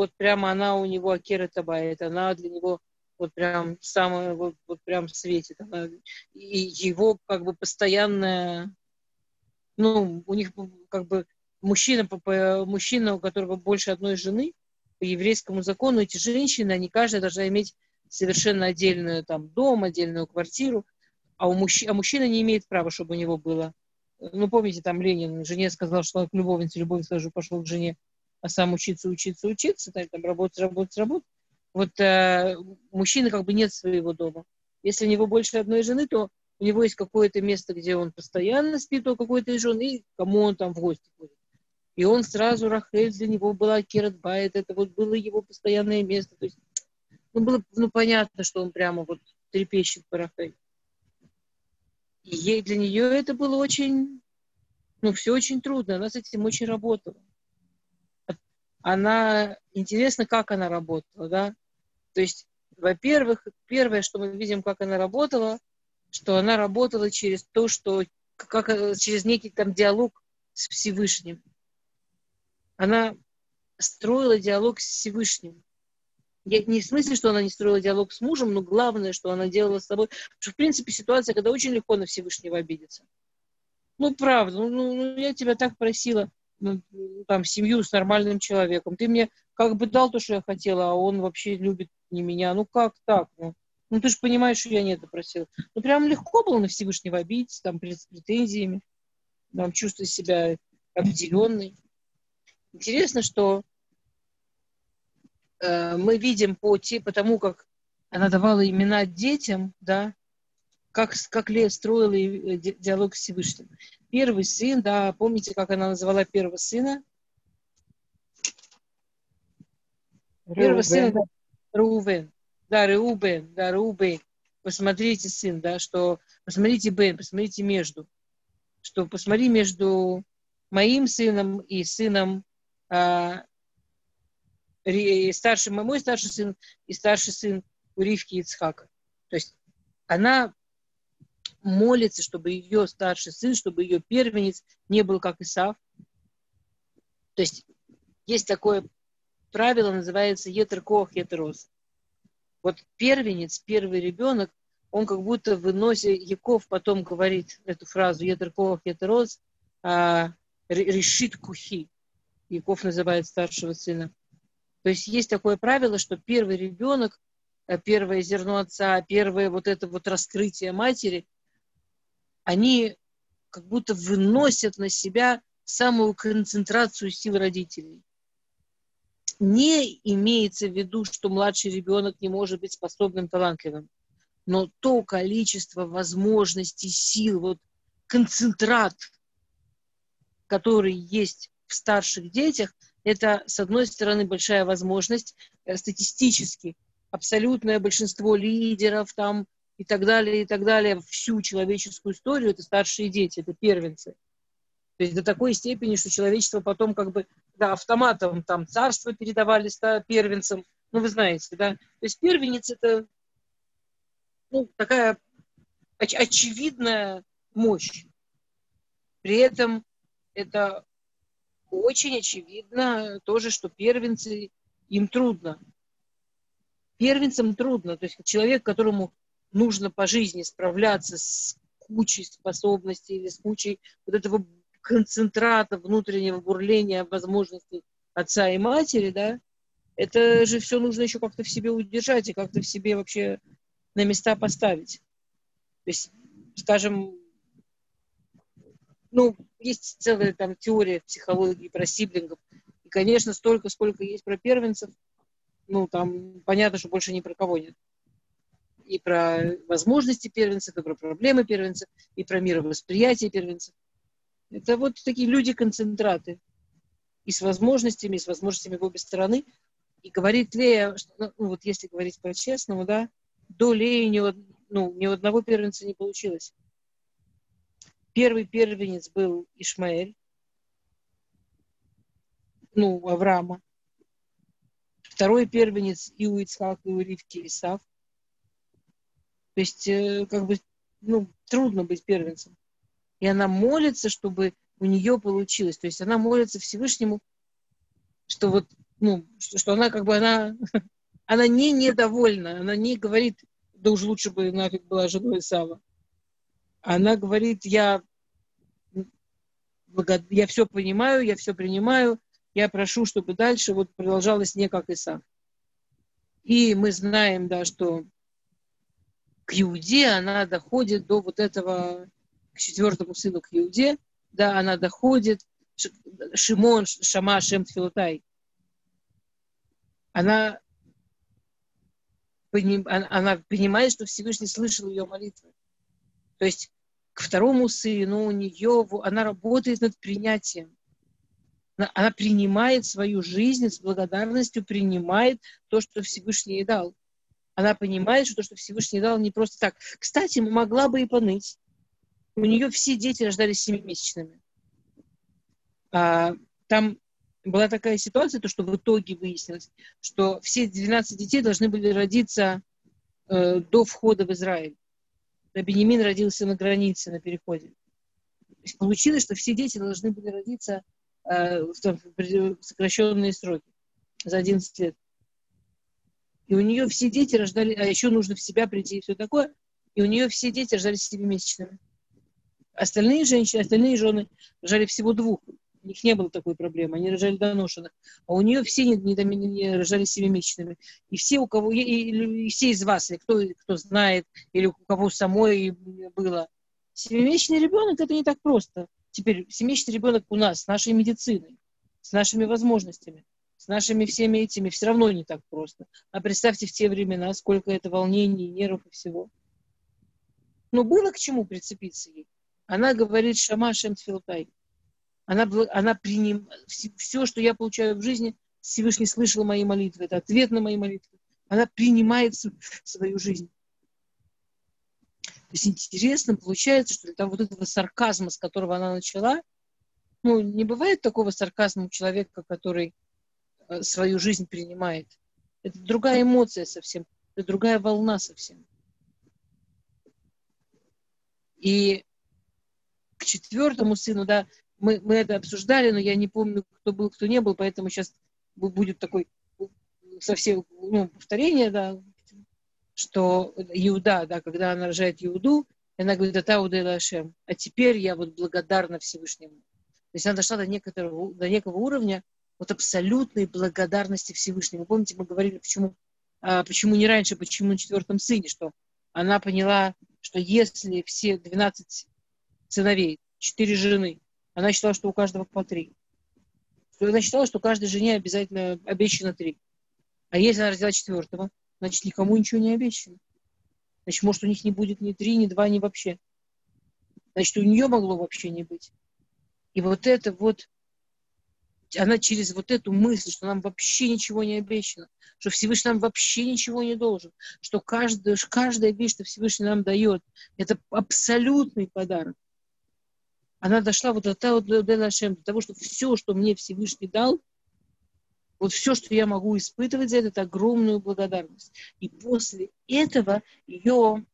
вот прямо она у него Акера Табает, она для него вот прям самая, вот, вот прям светит. Она, и его как бы постоянная, ну, у них как бы мужчина, мужчина, у которого больше одной жены, по еврейскому закону эти женщины, они каждая должна иметь совершенно отдельную там дом, отдельную квартиру, а, у мужч... а мужчина не имеет права, чтобы у него было. Ну, помните, там Ленин жене сказал, что он к любовнице, любовница тоже пошел к жене а сам учиться, учиться, учиться, там, там работать, работать, работать. Вот э, мужчины как бы нет своего дома. Если у него больше одной жены, то у него есть какое-то место, где он постоянно спит у какой-то жены, и кому он там в гости ходит. И он сразу, Рахель для него была Кератбайт, это вот было его постоянное место. То есть, ну, было ну, понятно, что он прямо вот трепещет по Рахель. И ей, для нее это было очень, ну, все очень трудно, она с этим очень работала она интересно, как она работала, да. То есть, во-первых, первое, что мы видим, как она работала, что она работала через то, что как, через некий там диалог с Всевышним. Она строила диалог с Всевышним. Я, не в смысле, что она не строила диалог с мужем, но главное, что она делала с собой. Потому что, в принципе, ситуация, когда очень легко на Всевышнего обидеться. Ну, правда, ну, ну я тебя так просила ну, там, семью с нормальным человеком. Ты мне как бы дал то, что я хотела, а он вообще любит не меня. Ну как так? Ну, ну ты же понимаешь, что я не это просила. Ну прям легко было на Всевышнего обидеться, там, с претензиями, там, чувствовать себя обделенной. Интересно, что э, мы видим по, те, по тому, как она давала имена детям, да, как, как Лея строила э, диалог с Всевышним. Первый сын, да, помните, как она называла первого сына? Первый сын Рувен. Да, Реубен, да, Реубен. Посмотрите, сын, да, что... Посмотрите, Бен, посмотрите между. Что посмотри между моим сыном и сыном а, старший, мой старший сын и старший сын у Ривки Ицхака. То есть она молится, чтобы ее старший сын, чтобы ее первенец не был как Исав. То есть есть такое правило, называется етеркох, етерос. Вот первенец, первый ребенок, он как будто выносит, Яков потом говорит эту фразу етеркох, етерос, а, решит кухи. Яков называет старшего сына. То есть есть такое правило, что первый ребенок, э, первое зерно отца, первое вот это вот раскрытие матери – они как будто выносят на себя самую концентрацию сил родителей. Не имеется в виду, что младший ребенок не может быть способным, талантливым, но то количество возможностей, сил, вот концентрат, который есть в старших детях, это, с одной стороны, большая возможность э, статистически. Абсолютное большинство лидеров, там, и так далее, и так далее, всю человеческую историю, это старшие дети, это первенцы. То есть до такой степени, что человечество потом как бы, да, автоматом там царство передавали да, первенцам, ну вы знаете, да. То есть первенец это, ну, такая оч- очевидная мощь. При этом это очень очевидно тоже, что первенцы, им трудно. Первенцам трудно. То есть человек, которому нужно по жизни справляться с кучей способностей или с кучей вот этого концентрата внутреннего бурления возможностей отца и матери, да, это же все нужно еще как-то в себе удержать и как-то в себе вообще на места поставить. То есть, скажем, ну, есть целая там теория психологии про сиблингов. И, конечно, столько, сколько есть про первенцев, ну, там понятно, что больше ни про кого нет. И про возможности первенцев, и про проблемы первенцев, и про мировосприятие первенцев. Это вот такие люди-концентраты. И с возможностями, и с возможностями в обе стороны. И говорит Лея, что, ну, ну вот если говорить по-честному, да, до Леи ни, ну, ни одного первенца не получилось. Первый первенец был Ишмаэль, ну, Авраама. Второй первенец и у Ицхака, и у Ривки Исав. То есть, э, как бы, ну, трудно быть первенцем. И она молится, чтобы у нее получилось. То есть она молится Всевышнему, что вот, ну, что, что она как бы, она, она не недовольна, она не говорит, да уж лучше бы нафиг была женой Сава она говорит, я, я все понимаю, я все принимаю, я прошу, чтобы дальше вот продолжалось не как Исав. И мы знаем, да, что к Иуде она доходит до вот этого, к четвертому сыну к Иуде, да, она доходит, Шимон, Шама, Шем Тфилутай. Она, она понимает, что Всевышний слышал ее молитвы. То есть к второму сыну у нее, она работает над принятием. Она, она принимает свою жизнь с благодарностью, принимает то, что Всевышний ей дал. Она понимает, что то, что Всевышний дал, не просто так. Кстати, могла бы и поныть. У нее все дети рождались семимесячными. А, там была такая ситуация, то, что в итоге выяснилось, что все 12 детей должны были родиться э, до входа в Израиль. Бенемин родился на границе, на переходе. Получилось, что все дети должны были родиться э, в, там, в сокращенные сроки за 11 лет. И у нее все дети рождали, а еще нужно в себя прийти и все такое, и у нее все дети рождались семимесячными. Остальные женщины, остальные жены рожали всего двух у них не было такой проблемы, они рожали доношенных. А у нее все не, не, не рожали семимесячными. И все, у кого, и, и, и все из вас, и кто, кто знает, или у кого самой было, семимесячный ребенок это не так просто. Теперь семимесячный ребенок у нас, с нашей медициной, с нашими возможностями, с нашими всеми этими, все равно не так просто. А представьте в те времена, сколько это волнений, нервов и всего. Но было к чему прицепиться ей. Она говорит Шама Шем Тфилтай она, она приним... все, что я получаю в жизни, Всевышний слышал мои молитвы, это ответ на мои молитвы. Она принимает свою жизнь. То есть интересно получается, что для вот этого сарказма, с которого она начала, ну, не бывает такого сарказма у человека, который свою жизнь принимает. Это другая эмоция совсем, это другая волна совсем. И к четвертому сыну, да, мы, мы это обсуждали, но я не помню, кто был, кто не был, поэтому сейчас будет такой совсем ну, повторение, да, что Иуда, да, когда она рожает Иуду, она говорит, это Лашем. А теперь я вот благодарна Всевышнему. То есть она дошла до некоторого, до некого уровня вот абсолютной благодарности Всевышнему. Помните, мы говорили, почему, а, почему не раньше, почему на четвертом сыне, что она поняла, что если все 12 сыновей, четыре жены, она считала, что у каждого по три. Она считала, что каждой жене обязательно обещано три. А если она родила четвертого, значит, никому ничего не обещано. Значит, может, у них не будет ни три, ни два, ни вообще. Значит, у нее могло вообще не быть. И вот это вот, она через вот эту мысль, что нам вообще ничего не обещано, что Всевышний нам вообще ничего не должен, что каждая, каждая вещь, что Всевышний нам дает, это абсолютный подарок она дошла вот до того, до того, что все, что мне Всевышний дал, вот все, что я могу испытывать за это, это огромную благодарность. И после этого ее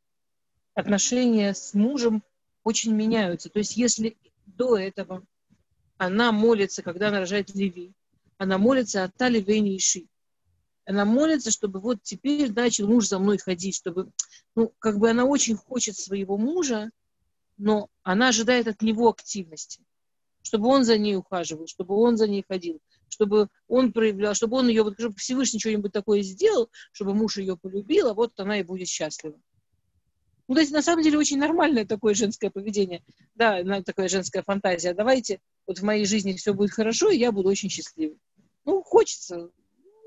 отношения с мужем очень меняются. То есть если до этого она молится, когда она рожает Леви, она молится от Тали Иши. Она молится, чтобы вот теперь начал муж за мной ходить, чтобы, ну, как бы она очень хочет своего мужа, но она ожидает от него активности, чтобы он за ней ухаживал, чтобы он за ней ходил, чтобы он проявлял, чтобы он ее, вот, чтобы Всевышний что-нибудь такое сделал, чтобы муж ее полюбил, а вот она и будет счастлива. Ну, то есть, на самом деле, очень нормальное такое женское поведение. Да, такая женская фантазия. Давайте, вот в моей жизни все будет хорошо, и я буду очень счастливой. Ну, хочется.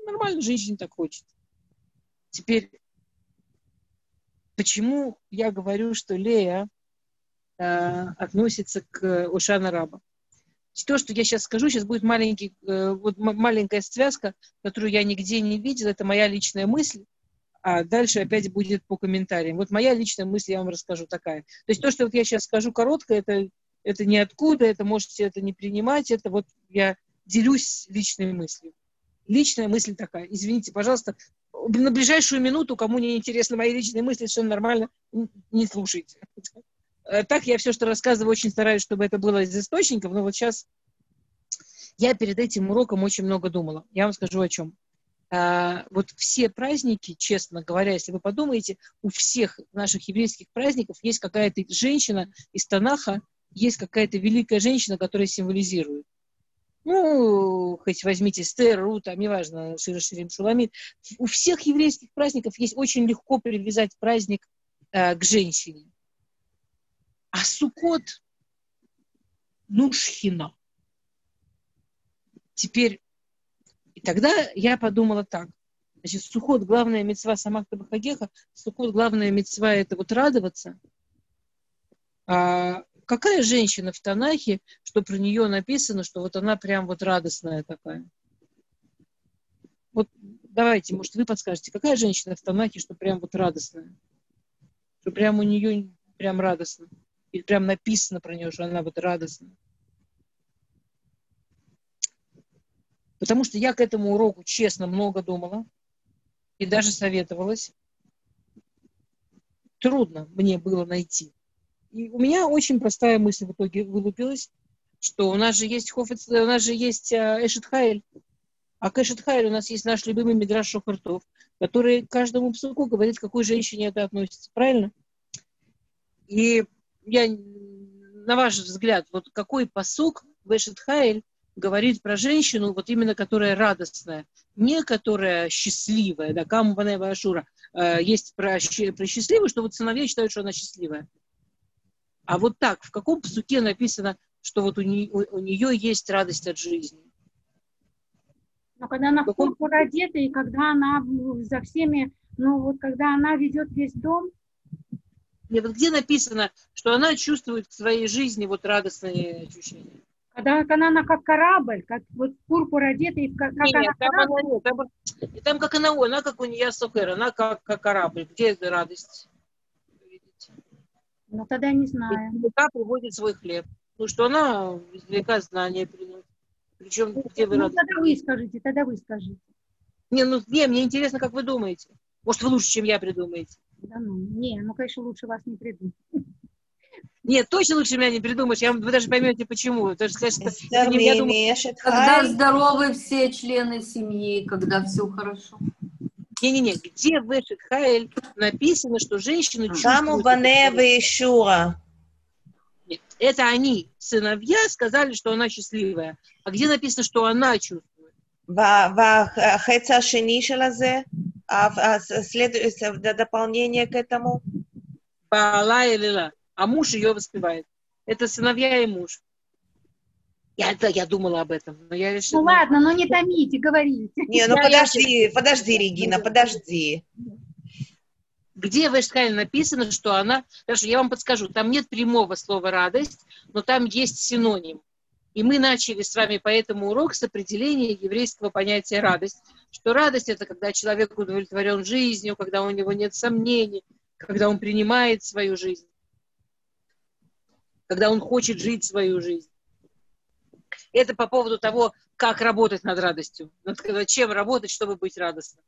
Нормально женщине так хочется. Теперь, почему я говорю, что Лея э, относится к Ушана Раба? То, что я сейчас скажу, сейчас будет маленький, э, вот маленькая связка, которую я нигде не видела, это моя личная мысль, а дальше опять будет по комментариям. Вот моя личная мысль я вам расскажу такая. То есть то, что вот я сейчас скажу коротко, это, это ниоткуда, это можете это не принимать, это вот я делюсь личной мыслью. Личная мысль такая. Извините, пожалуйста, на ближайшую минуту, кому не интересны мои личные мысли, все нормально, не слушайте. Э, так я все, что рассказываю, очень стараюсь, чтобы это было из источников, но вот сейчас я перед этим уроком очень много думала. Я вам скажу о чем. А, вот все праздники, честно говоря, если вы подумаете, у всех наших еврейских праздников есть какая-то женщина из Танаха, есть какая-то великая женщина, которая символизирует. Ну, хоть возьмите Стер, Ру, там, неважно, Шира Ширим Шуламид. У всех еврейских праздников есть очень легко привязать праздник э, к женщине. А Сукот, ну, шхина. Теперь и тогда я подумала так. Значит, сухот, главная мецва самахта бахагеха, сухот, главная мецва это вот радоваться. А какая женщина в Танахе, что про нее написано, что вот она прям вот радостная такая? Вот давайте, может, вы подскажете, какая женщина в Танахе, что прям вот радостная? Что прям у нее прям радостно. Или прям написано про нее, что она вот радостная. Потому что я к этому уроку, честно, много думала и даже советовалась. Трудно мне было найти. И у меня очень простая мысль в итоге вылупилась, что у нас же есть Хофец, у нас же есть э, Эшет Хайль, а к Эшет Хайль у нас есть наш любимый Мидраш Шохартов, который каждому псуку говорит, к какой женщине это относится. Правильно? И я, на ваш взгляд, вот какой посук в Эшет Хайль говорит про женщину, вот именно которая радостная, не которая счастливая, да, Камбанева Ашура. Э, есть про, про счастливую, что вот сыновья считают, что она счастливая. А вот так, в каком псуке написано, что вот у, не, у, у нее есть радость от жизни? Но когда она в пурпур одета, и когда она за всеми, ну вот когда она ведет весь дом. Нет, вот где написано, что она чувствует в своей жизни вот радостные ощущения? Когда, когда она как корабль, как вот пурпур одетый, как, как нет, она там, корабль. она, там, там как она, она как у нее сокер, она как, как корабль. Где эта радость? Ну, тогда не знаю. Издалека приводит свой хлеб. Ну, что она издалека знания приносит. Причем, где вы ну, радость? тогда вы скажите, тогда вы скажите. Не, ну, не, мне интересно, как вы думаете. Может, вы лучше, чем я придумаете. Да ну, не, ну, конечно, лучше вас не придумать. Нет, точно лучше меня не придумаешь. Я, вы даже поймете, почему. Даже, что, я думаю, когда здоровы все члены семьи, когда все хорошо. Не-не-не, где в Эшет написано, что женщины чувствуют... Банева и Шура. Нет, это они, сыновья, сказали, что она счастливая. А где написано, что она чувствует? Хеца Шенишелазе, а, а, дополнение к этому. Баала и э, А муж ее воспевает. Это сыновья и муж. Я, да, я думала об этом, но я решила... Ну ладно, но не томите, говорите. Не, ну подожди, подожди, Регина, подожди. Где в Эшкале написано, что она... Хорошо, я вам подскажу. Там нет прямого слова «радость», но там есть синоним. И мы начали с вами по этому урок с определения еврейского понятия «радость». Что радость – это когда человек удовлетворен жизнью, когда у него нет сомнений, когда он принимает свою жизнь когда он хочет жить свою жизнь. Это по поводу того, как работать над радостью. Над чем работать, чтобы быть радостным.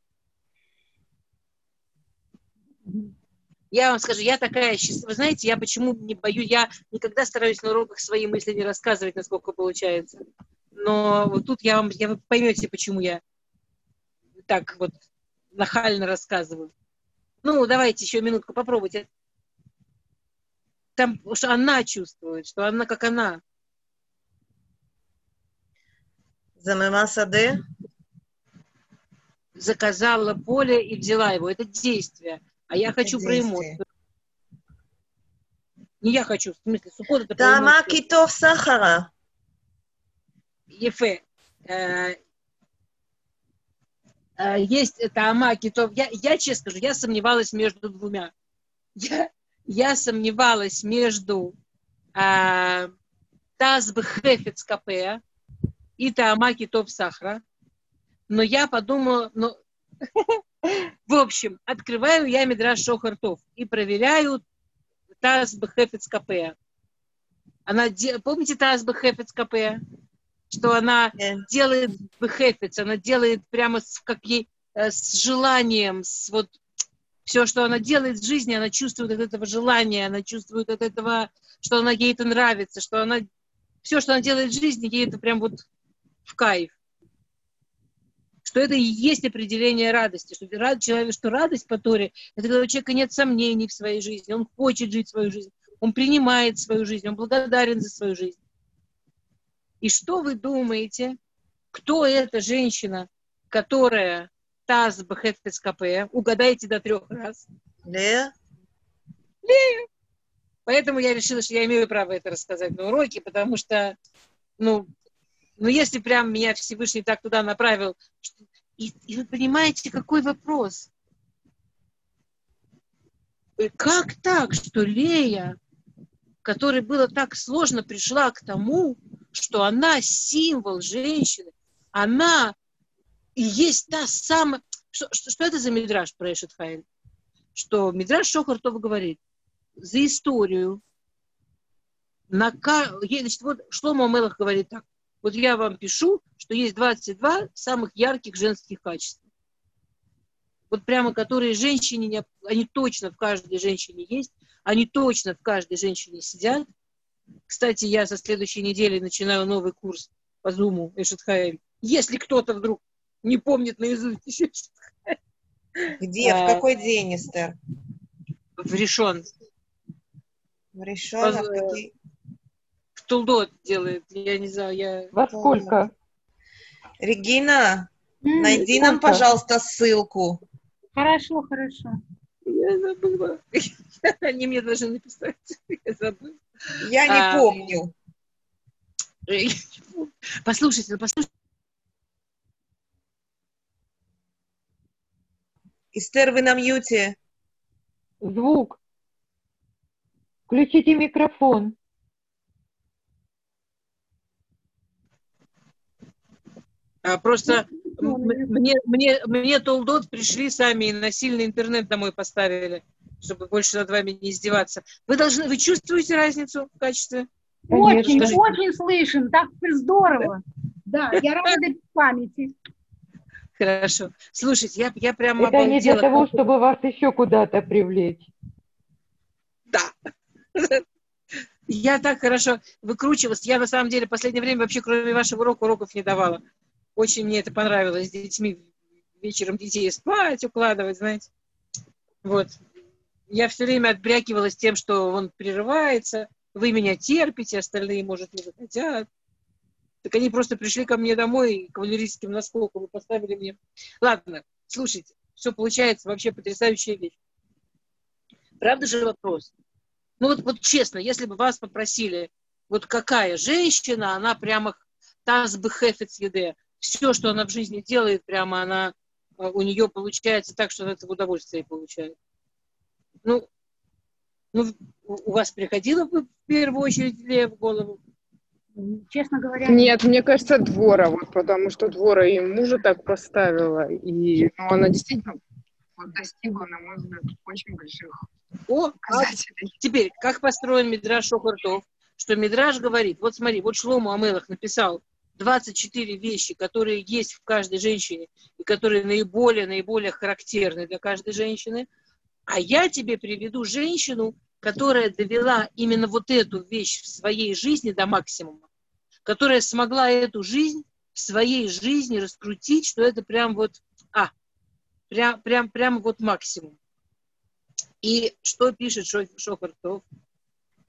Я вам скажу, я такая счастливая. Вы знаете, я почему не боюсь, я никогда стараюсь на уроках свои мысли не рассказывать, насколько получается. Но вот тут я вам, я, вы поймете, почему я так вот нахально рассказываю. Ну, давайте еще минутку попробуйте. Там, что она чувствует, что она как она. Замема саде. Заказала поле и взяла его. Это действие. А я хочу про эмоцию. Не я хочу, в смысле, сухот это Тама китов сахара. Ефе. Э, э, Есть это Ама Китов. Я, я честно скажу, я сомневалась между двумя. Я, я сомневалась между э, Таз Бхефец Капея и Таама Китов Сахара. Но я подумала, ну, в общем, открываю я Мидраш Шохартов и проверяю Таз Бхефец Капея. Она, де- помните Таз Бхефец Капея? Что она Э, делает бхефец, она делает прямо с, как ей, э, с желанием, с вот все, что она делает в жизни, она чувствует от этого желания, она чувствует от этого, что она ей это нравится, что она все, что она делает в жизни, ей это прям вот в кайф. Что это и есть определение радости, что, рад- человек, что радость по Торе, это когда у человека нет сомнений в своей жизни, он хочет жить свою жизнь, он принимает свою жизнь, он благодарен за свою жизнь. И что вы думаете, кто эта женщина, которая Таз Бхефец КП? Угадайте до трех раз. Ле. Поэтому я решила, что я имею право это рассказать на уроке, потому что, ну, ну если прям меня Всевышний так туда направил, что- и, и вы понимаете, какой вопрос? И как так, что Лея, которой было так сложно, пришла к тому, что она символ женщины, она и есть та самая... Что, что, что это за мидраж про Эшет Хайль? Что мидраж Шохартов говорит, за историю на значит, вот Шломо Мелах говорит так. Вот я вам пишу, что есть 22 самых ярких женских качества. Вот прямо которые женщине, не- они точно в каждой женщине есть, они точно в каждой женщине сидят. Кстати, я со следующей недели начинаю новый курс по Зуму Эшет Хаэль. Если кто-то вдруг не помнит наизусть еще Где? В А. какой день, Эстер? в решен. В Решонах? Поз- Какие? В Тулдот делает. Я не знаю, я... Во сколько? Регина, М, найди нам, сколько? пожалуйста, ссылку. Хорошо, хорошо. Я забыла. Они мне должны написать. Я забыла. Я не А. помню. Послушайте, ну послушайте. Эстер, вы на мьюте. Звук. Включите микрофон. Просто Ну, м- мне, мне, мне Толдот пришли сами и насильно интернет домой поставили, чтобы больше над вами не издеваться. Вы должны, вы чувствуете разницу в качестве? Очень, Скажите. очень слышим, так здорово. Да, я рада памяти. Хорошо. Слушайте, я, я прямо Это не для обалдела. того, чтобы вас еще куда-то привлечь. Да. Я так хорошо выкручивалась. Я на самом деле в последнее время вообще кроме вашего урока уроков не давала. Очень мне это понравилось с детьми вечером детей спать, укладывать, знаете. Вот. Я все время отбрякивалась тем, что он прерывается, вы меня терпите, остальные, может, не захотят. Так они просто пришли ко мне домой кавалерийским наскоком и поставили мне. Ладно, слушайте, все получается вообще потрясающая вещь. Правда же вопрос? Ну вот, вот честно, если бы вас попросили, вот какая женщина, она прямо таз бы хефец еде, все, что она в жизни делает, прямо она, э, у нее получается так, что она это в удовольствие получает. Ну, ну, у вас приходило бы в первую очередь Лея в голову? Честно говоря, Нет, мне кажется, Двора, вот, потому что Двора и мужа так поставила, и ну, она действительно вот, достигла, на мой взгляд, очень больших О, а теперь, как построен Мидраш Шохартов? Что Мидраш говорит, вот смотри, вот Шлому Амелах написал 24 вещи, которые есть в каждой женщине, и которые наиболее, наиболее характерны для каждой женщины. А я тебе приведу женщину, которая довела именно вот эту вещь в своей жизни до максимума, которая смогла эту жизнь в своей жизни раскрутить, что это прям вот, а, прям, прям, прям вот максимум. И что пишет Шохартов?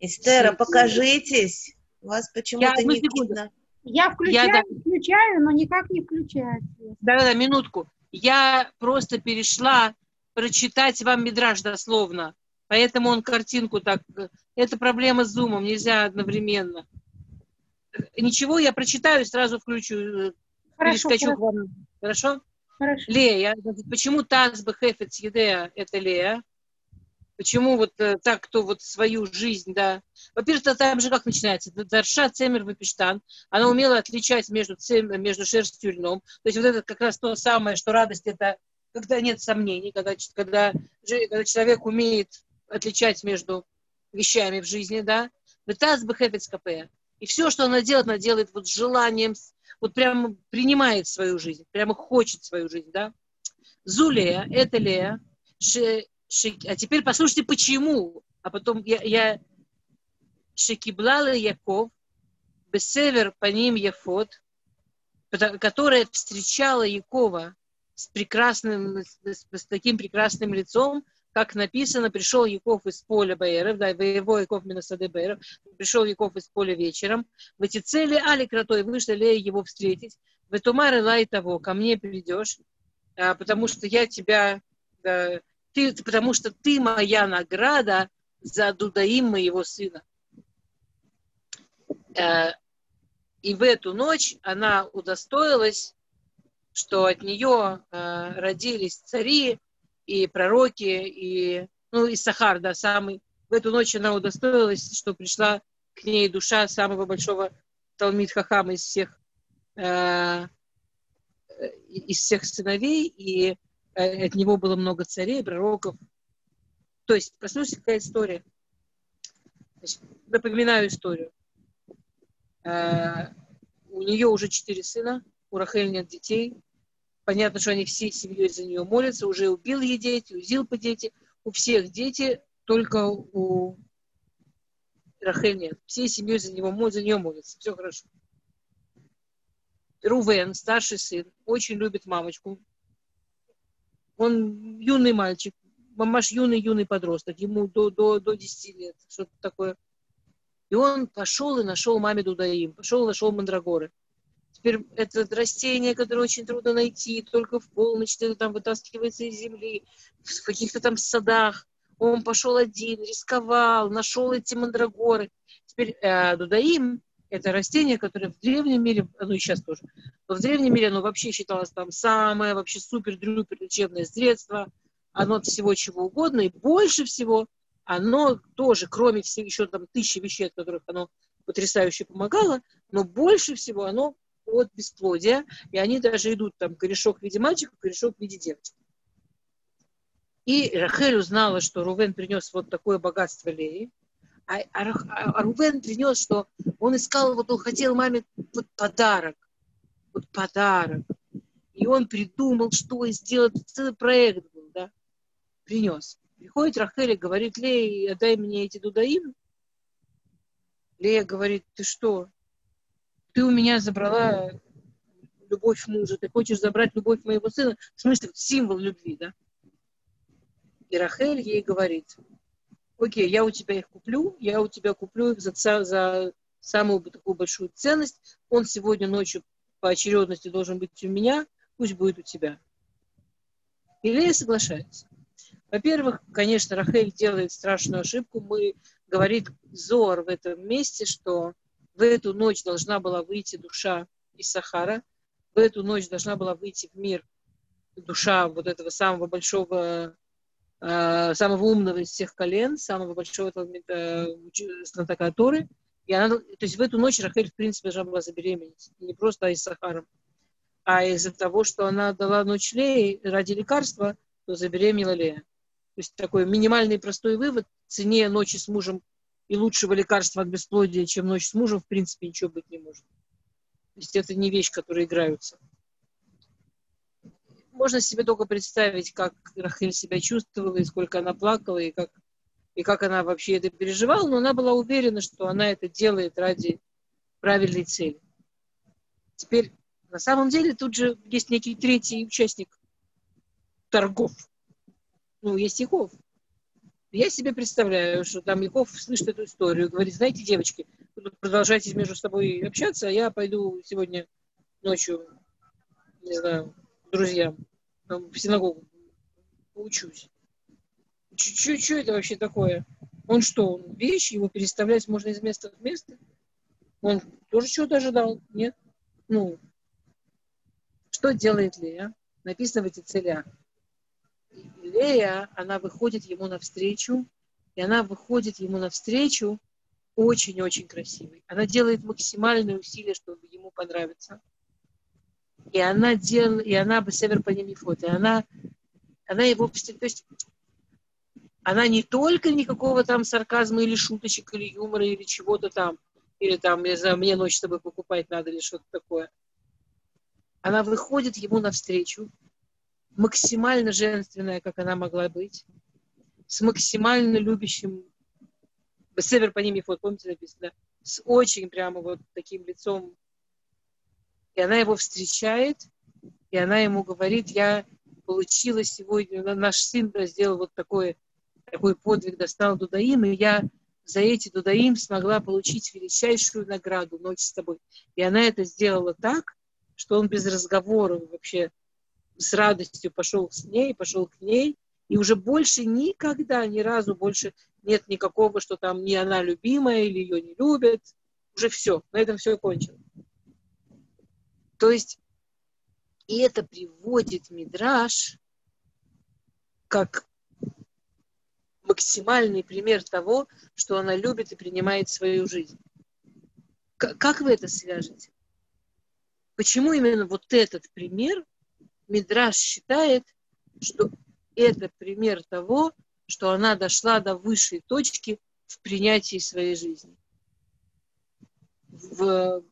Эстера, покажитесь. Вас почему-то не секунду. видно. Я включаю, Я, включаю, но никак не включается. Да-да, минутку. Я просто перешла прочитать вам мидраж дословно. Поэтому он картинку так... Это проблема с зумом, нельзя одновременно. Ничего, я прочитаю и сразу включу, э, Хорошо, перескочу хорошо. вам. Хорошо? Хорошо. Лея. Значит, Почему Таз Бехефец Едея – это Лея? Почему вот э, так, кто вот свою жизнь, да. Во-первых, там же как начинается? Дарша, Цемер, Вапиштан. Она умела отличать между, цем, между шерстью и льном. То есть вот это как раз то самое, что радость – это когда нет сомнений, когда, когда, когда человек умеет отличать между вещами в жизни, да. Бехефец КП. И все, что она делает, она делает вот с желанием, вот прямо принимает свою жизнь, прямо хочет свою жизнь, да. Зулея, это Лея, Ше- Ше- а теперь послушайте, почему. А потом я, я Шекиблала Яков, Бесевер по ним пото- которая встречала Якова с прекрасным, с, с- таким прекрасным лицом, как написано, пришел Яков из поля Баэров, да, его Яков Минасады Баэров, пришел Яков из поля вечером, в эти цели Али Кротой вышла Лея его встретить, в Этумар Лай того, ко мне придешь, а, потому что я тебя, да, ты, потому что ты моя награда за Дудаим моего сына. Э, И в эту ночь она удостоилась, что от нее э, родились цари и пророки, и, ну, и Сахар, да, самый. В эту ночь она удостоилась, что пришла к ней душа самого большого Талмит Хахама из всех, э, из всех сыновей, и от него было много царей, пророков. То есть, послушайте, какая история. Значит, напоминаю историю. Э, у нее уже четыре сына, у Рахель нет детей. Понятно, что они всей семьей за нее молятся. Уже убил ей дети, у Зилпа дети. У всех дети, только у Рахель нет. Всей семьей за, него, за нее молятся. Все хорошо. Рувен, старший сын, очень любит мамочку. Он юный мальчик, мамаш юный-юный подросток, ему до, до, до 10 лет, что-то такое. И он пошел и нашел маме Дудаим, пошел и нашел Мандрагоры. Теперь это растение, которое очень трудно найти, только в полночь это там вытаскивается из земли, в каких-то там садах. Он пошел один, рисковал, нашел эти мандрагоры. Теперь э, Дудаим – это растение, которое в древнем мире, ну и сейчас тоже, но в древнем мире оно вообще считалось там самое вообще супер-дрюпер лечебное средство. Оно от всего чего угодно, и больше всего оно тоже, кроме всех еще там тысячи вещей, от которых оно потрясающе помогало, но больше всего оно от бесплодия, и они даже идут там корешок в виде мальчика, корешок в виде девочки. И Рахель узнала, что Рувен принес вот такое богатство Леи, а, а Рах- а Рувен принес, что он искал, вот он хотел маме вот подарок, вот подарок. И он придумал, что сделать, целый проект был, да, принес. Приходит Рахель и говорит, Лея, отдай мне эти дудаим. Лея говорит, ты что, ты у меня забрала любовь мужа, ты хочешь забрать любовь моего сына, в смысле, символ любви, да? И Рахель ей говорит, окей, я у тебя их куплю, я у тебя куплю их за, за самую такую большую ценность, он сегодня ночью по очередности должен быть у меня, пусть будет у тебя. И Лея соглашается. Во-первых, конечно, Рахель делает страшную ошибку. Мы говорит Зор в этом месте, что в эту ночь должна была выйти душа из Сахара, в эту ночь должна была выйти в мир душа вот этого самого большого, самого умного из всех колен, самого большого э, знатока Торы. И она, то есть в эту ночь Рахель, в принципе, должна была забеременеть. Не просто из Сахара, а из-за того, что она дала ночь Леи ради лекарства, то забеременела Лея. То есть такой минимальный простой вывод, цене ночи с мужем и лучшего лекарства от бесплодия, чем ночь с мужем, в принципе, ничего быть не может. То есть это не вещь, которой играются. Можно себе только представить, как Рахель себя чувствовала, и сколько она плакала, и как, и как она вообще это переживала, но она была уверена, что она это делает ради правильной цели. Теперь, на самом деле, тут же есть некий третий участник торгов. Ну, есть Яков. Я себе представляю, что там Яков слышит эту историю, говорит, знаете, девочки, продолжайте между собой общаться, а я пойду сегодня ночью, не знаю, друзьям в синагогу поучусь. Что это вообще такое? Он что, он вещь, его переставлять можно из места в место? Он тоже чего-то ожидал? Нет? Ну, что делает Лея? Написано в эти целях. Лея, она выходит ему навстречу, и она выходит ему навстречу очень-очень красивой. Она делает максимальные усилия, чтобы ему понравиться. И она делает, и она бы север по ним и она, она его, то есть она не только никакого там сарказма или шуточек, или юмора, или чего-то там, или там, я знаю, мне ночь с тобой покупать надо, или что-то такое. Она выходит ему навстречу, максимально женственная, как она могла быть, с максимально любящим, север по ним фото, помните написано, с очень прямо вот таким лицом. И она его встречает, и она ему говорит, я получила сегодня, наш сын сделал вот такой, такой подвиг, достал Дудаим, и я за эти Дудаим смогла получить величайшую награду ночь с тобой. И она это сделала так, что он без разговора вообще с радостью пошел с ней, пошел к ней, и уже больше никогда, ни разу больше нет никакого, что там не она любимая или ее не любят. Уже все, на этом все кончено. То есть, и это приводит Мидраш как максимальный пример того, что она любит и принимает свою жизнь. Как вы это свяжете? Почему именно вот этот пример Мидраш считает, что это пример того, что она дошла до высшей точки в принятии своей жизни, в,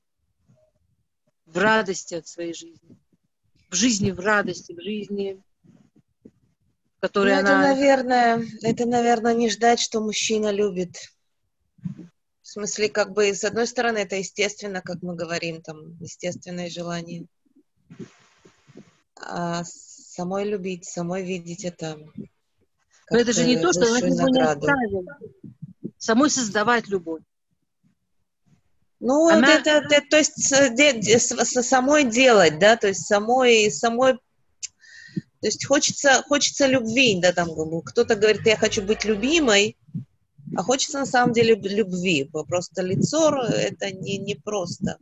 в радости от своей жизни, в жизни в радости, в жизни, в которой ну, она... Это, наверное, это, наверное, не ждать, что мужчина любит. В смысле, как бы, с одной стороны, это естественно, как мы говорим, там, естественное желание а самой любить, самой видеть это. Но это же не то, что она его не оставила. Самой создавать любовь. Ну, она... это, это, это, то есть с, самой делать, да, то есть самой, самой, то есть хочется, хочется любви, да, там кто-то говорит, я хочу быть любимой, а хочется на самом деле любви. Просто лицо это не, не просто.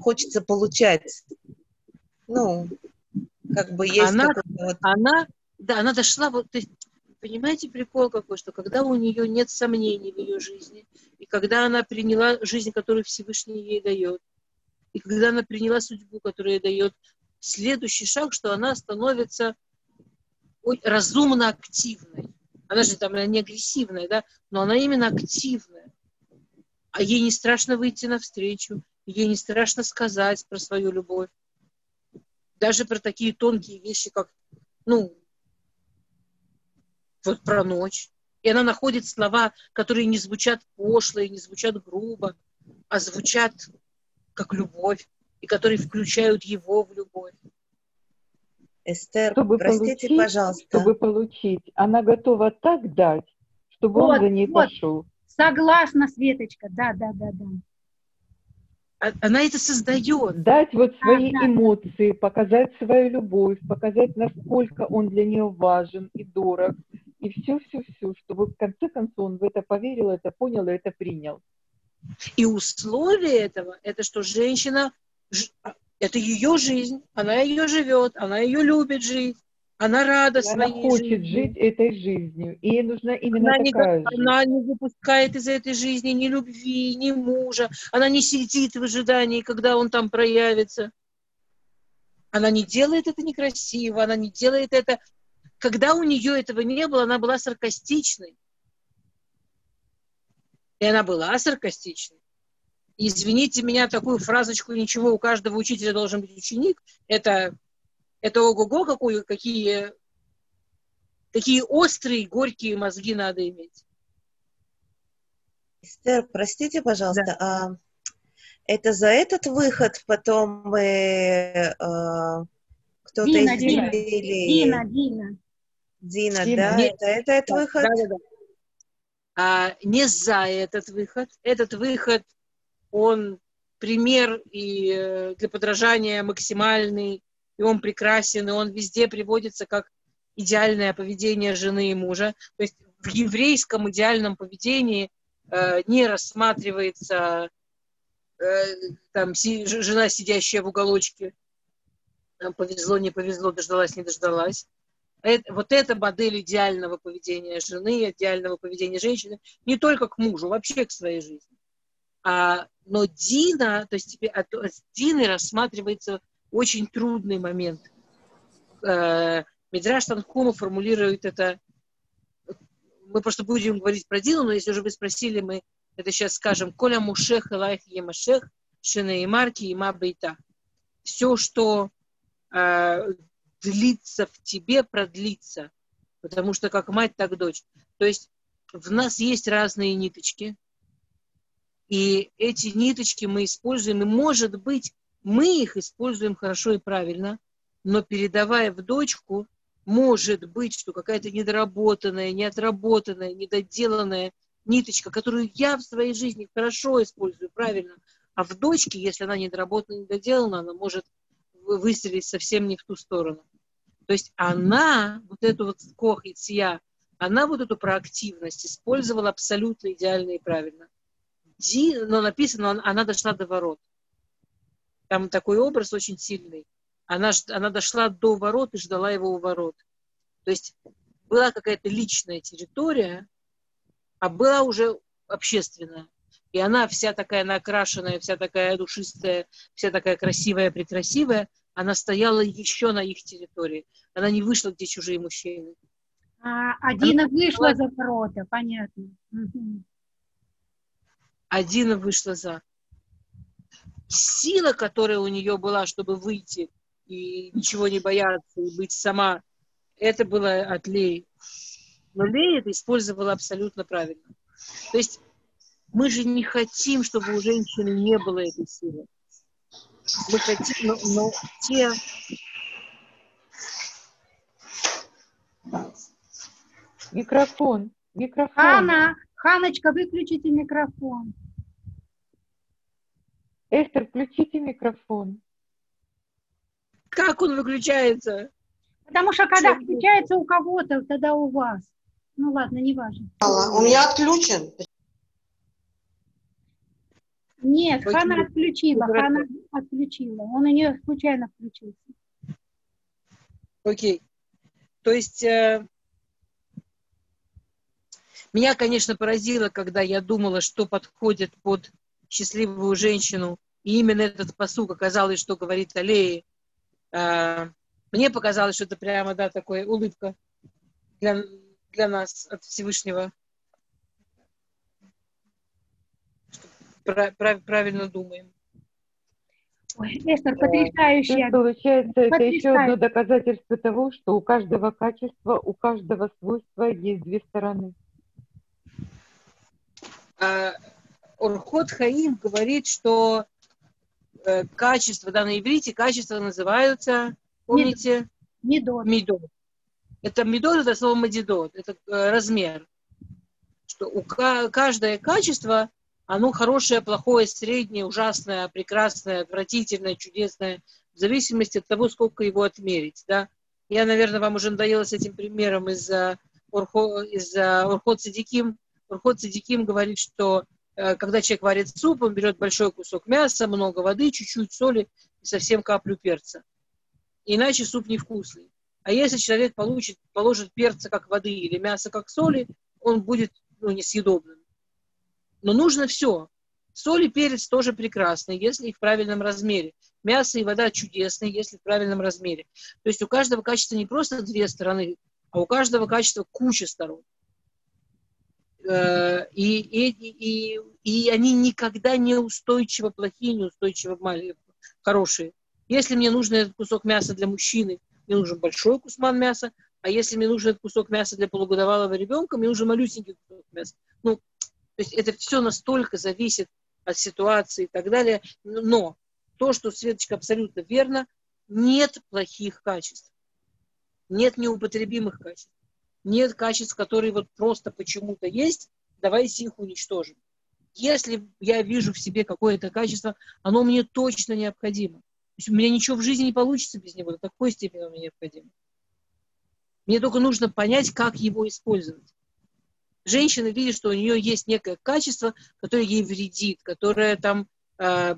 Хочется получать, ну, как бы есть она, вот... она, да, она дошла, вот, то есть, понимаете, прикол какой, что когда у нее нет сомнений в ее жизни, и когда она приняла жизнь, которую Всевышний ей дает, и когда она приняла судьбу, которую ей дает, следующий шаг, что она становится разумно активной. Она же там не агрессивная, да, но она именно активная. А ей не страшно выйти навстречу, ей не страшно сказать про свою любовь даже про такие тонкие вещи, как, ну, вот про ночь. И она находит слова, которые не звучат пошло и не звучат грубо, а звучат как любовь, и которые включают его в любовь. Эстер, чтобы простите, получить, пожалуйста. Чтобы получить, она готова так дать, чтобы вот, он за ней вот. пошел. Согласна, Светочка, да, да, да, да. А, она это создает. Дать вот свои да, эмоции, показать свою любовь, показать, насколько он для нее важен и дорог. И все-все-все, чтобы в конце концов он в это поверил, это понял и это принял. И условие этого, это что женщина, это ее жизнь, она ее живет, она ее любит жить. Она рада она своей хочет жизни. жить этой жизнью, и ей нужна именно она такая не, жизнь. Она не выпускает из этой жизни ни любви, ни мужа. Она не сидит в ожидании, когда он там проявится. Она не делает это некрасиво, она не делает это... Когда у нее этого не было, она была саркастичной. И она была саркастичной. извините меня, такую фразочку «ничего, у каждого учителя должен быть ученик» — это Это ого-го, какой, какие, какие острые, горькие мозги надо иметь. Эстер, простите, пожалуйста, да. а это за этот выход потом э, э, кто-то Дина, из Дина, зрителей... Дина, Дина. Дина, Дина. да? Нет. Это, это этот Да, выход? да, да, да. А, не за этот выход. Этот выход, он пример и э, для подражания максимальный, и он прекрасен, и он везде приводится как идеальное поведение жены и мужа. То есть в еврейском идеальном поведении э, не рассматривается э, там си, жена, сидящая в уголочке, там, повезло, не повезло, дождалась, не дождалась. Это- вот эта модель идеального поведения жены, идеального поведения женщины, не только к мужу, вообще к своей жизни. А, но Дина, то есть тебе, а, то- с Диной рассматривается очень трудный момент. Э, Мидраш Танхума формулирует это, мы просто будем говорить про Дину, но если уже вы спросили, мы это сейчас скажем, Коля Мушех Элайх Емашех, Шина и Марки, и Бейта. Все, что э, длится в тебе, продлится. Потому что как мать, так дочь. То есть в нас есть разные ниточки. И эти ниточки мы используем. И может быть, мы их используем хорошо и правильно, но передавая в дочку, может быть, что какая-то недоработанная, неотработанная, недоделанная ниточка, которую я в своей жизни хорошо использую, правильно, а в дочке, если она недоработана, недоделана, она может вы- выстрелить совсем не в ту сторону. То есть она, вот эту вот кох и ция, она вот эту проактивность использовала абсолютно идеально и правильно. Ди, но написано, он- она дошла до ворот. Там такой образ очень сильный. Она, она дошла до ворот и ждала его у ворот. То есть была какая-то личная территория, а была уже общественная. И она вся такая накрашенная, вся такая душистая, вся такая красивая, прекрасивая, она стояла еще на их территории. Она не вышла, где чужие мужчины. А, а Дина вышла за ворота, понятно. Мгм. Один вышла за. Сила, которая у нее была, чтобы выйти и ничего не бояться, и быть сама, это было от Леи. Но Лея это использовала абсолютно правильно. То есть мы же не хотим, чтобы у женщины не было этой силы. Мы хотим, но, но те... Микрофон, микрофон. Хана, Ханочка, выключите микрофон. Эстер, включите микрофон. Как он выключается? Потому что когда Чё? включается у кого-то, тогда у вас. Ну ладно, не важно. У меня отключен. Нет, Очень Хана отключила, Хорошо. Хана отключила. Он у нее случайно включился. Окей. То есть э, меня, конечно, поразило, когда я думала, что подходит под счастливую женщину, и именно этот посук оказалось, что говорит Аллеи. Э, мне показалось, что это прямо, да, такая улыбка для, для нас от Всевышнего. Прав- правильно думаем. Ой, Эстер, То есть, потрясающая. получается, это еще одно Потрясающе. доказательство того, что у каждого качества, у каждого свойства есть две стороны. А, Орхот Хаим говорит, что э, качества, да, на иврите качества называются, помните, Медот. медот. Это медот, это слово мадидот, это э, размер. Что у ка- каждое качество, оно хорошее, плохое, среднее, ужасное, прекрасное, отвратительное, чудесное, в зависимости от того, сколько его отмерить, да. Я, наверное, вам уже надоела с этим примером из-за Орхо, из Орхот Садиким. Орхот Садиким говорит, что э, когда человек варит суп, он берет большой кусок мяса, много воды, чуть-чуть соли и совсем каплю перца. Иначе суп невкусный. А если человек получит, положит перца как воды или мясо как соли, он будет ну, несъедобным. Но нужно все. Соль и перец тоже прекрасны, если их в правильном размере. Мясо и вода чудесны, если в правильном размере. То есть у каждого качества не просто две стороны, а у каждого качества куча сторон. Э, И, и, и, и они никогда не устойчиво плохие, не устойчиво хорошие. Если мне нужен этот кусок мяса для мужчины, мне нужен большой кусман мяса, а если мне нужен этот кусок мяса для полугодовалого ребенка, мне нужен малюсенький кусок мяса. Ну, то есть это все настолько зависит от ситуации и так далее. Но то, что Светочка абсолютно верно, нет плохих качеств. Нет неупотребимых качеств. Нет качеств, которые вот просто почему-то есть, давайте их уничтожим. Если я вижу в себе какое-то качество, оно мне точно необходимо. То есть у меня ничего в жизни не получится без него, до такой степени оно мне необходимо. Мне только нужно понять, как его использовать. Женщина видит, что у нее есть некое качество, которое ей вредит, которое там э,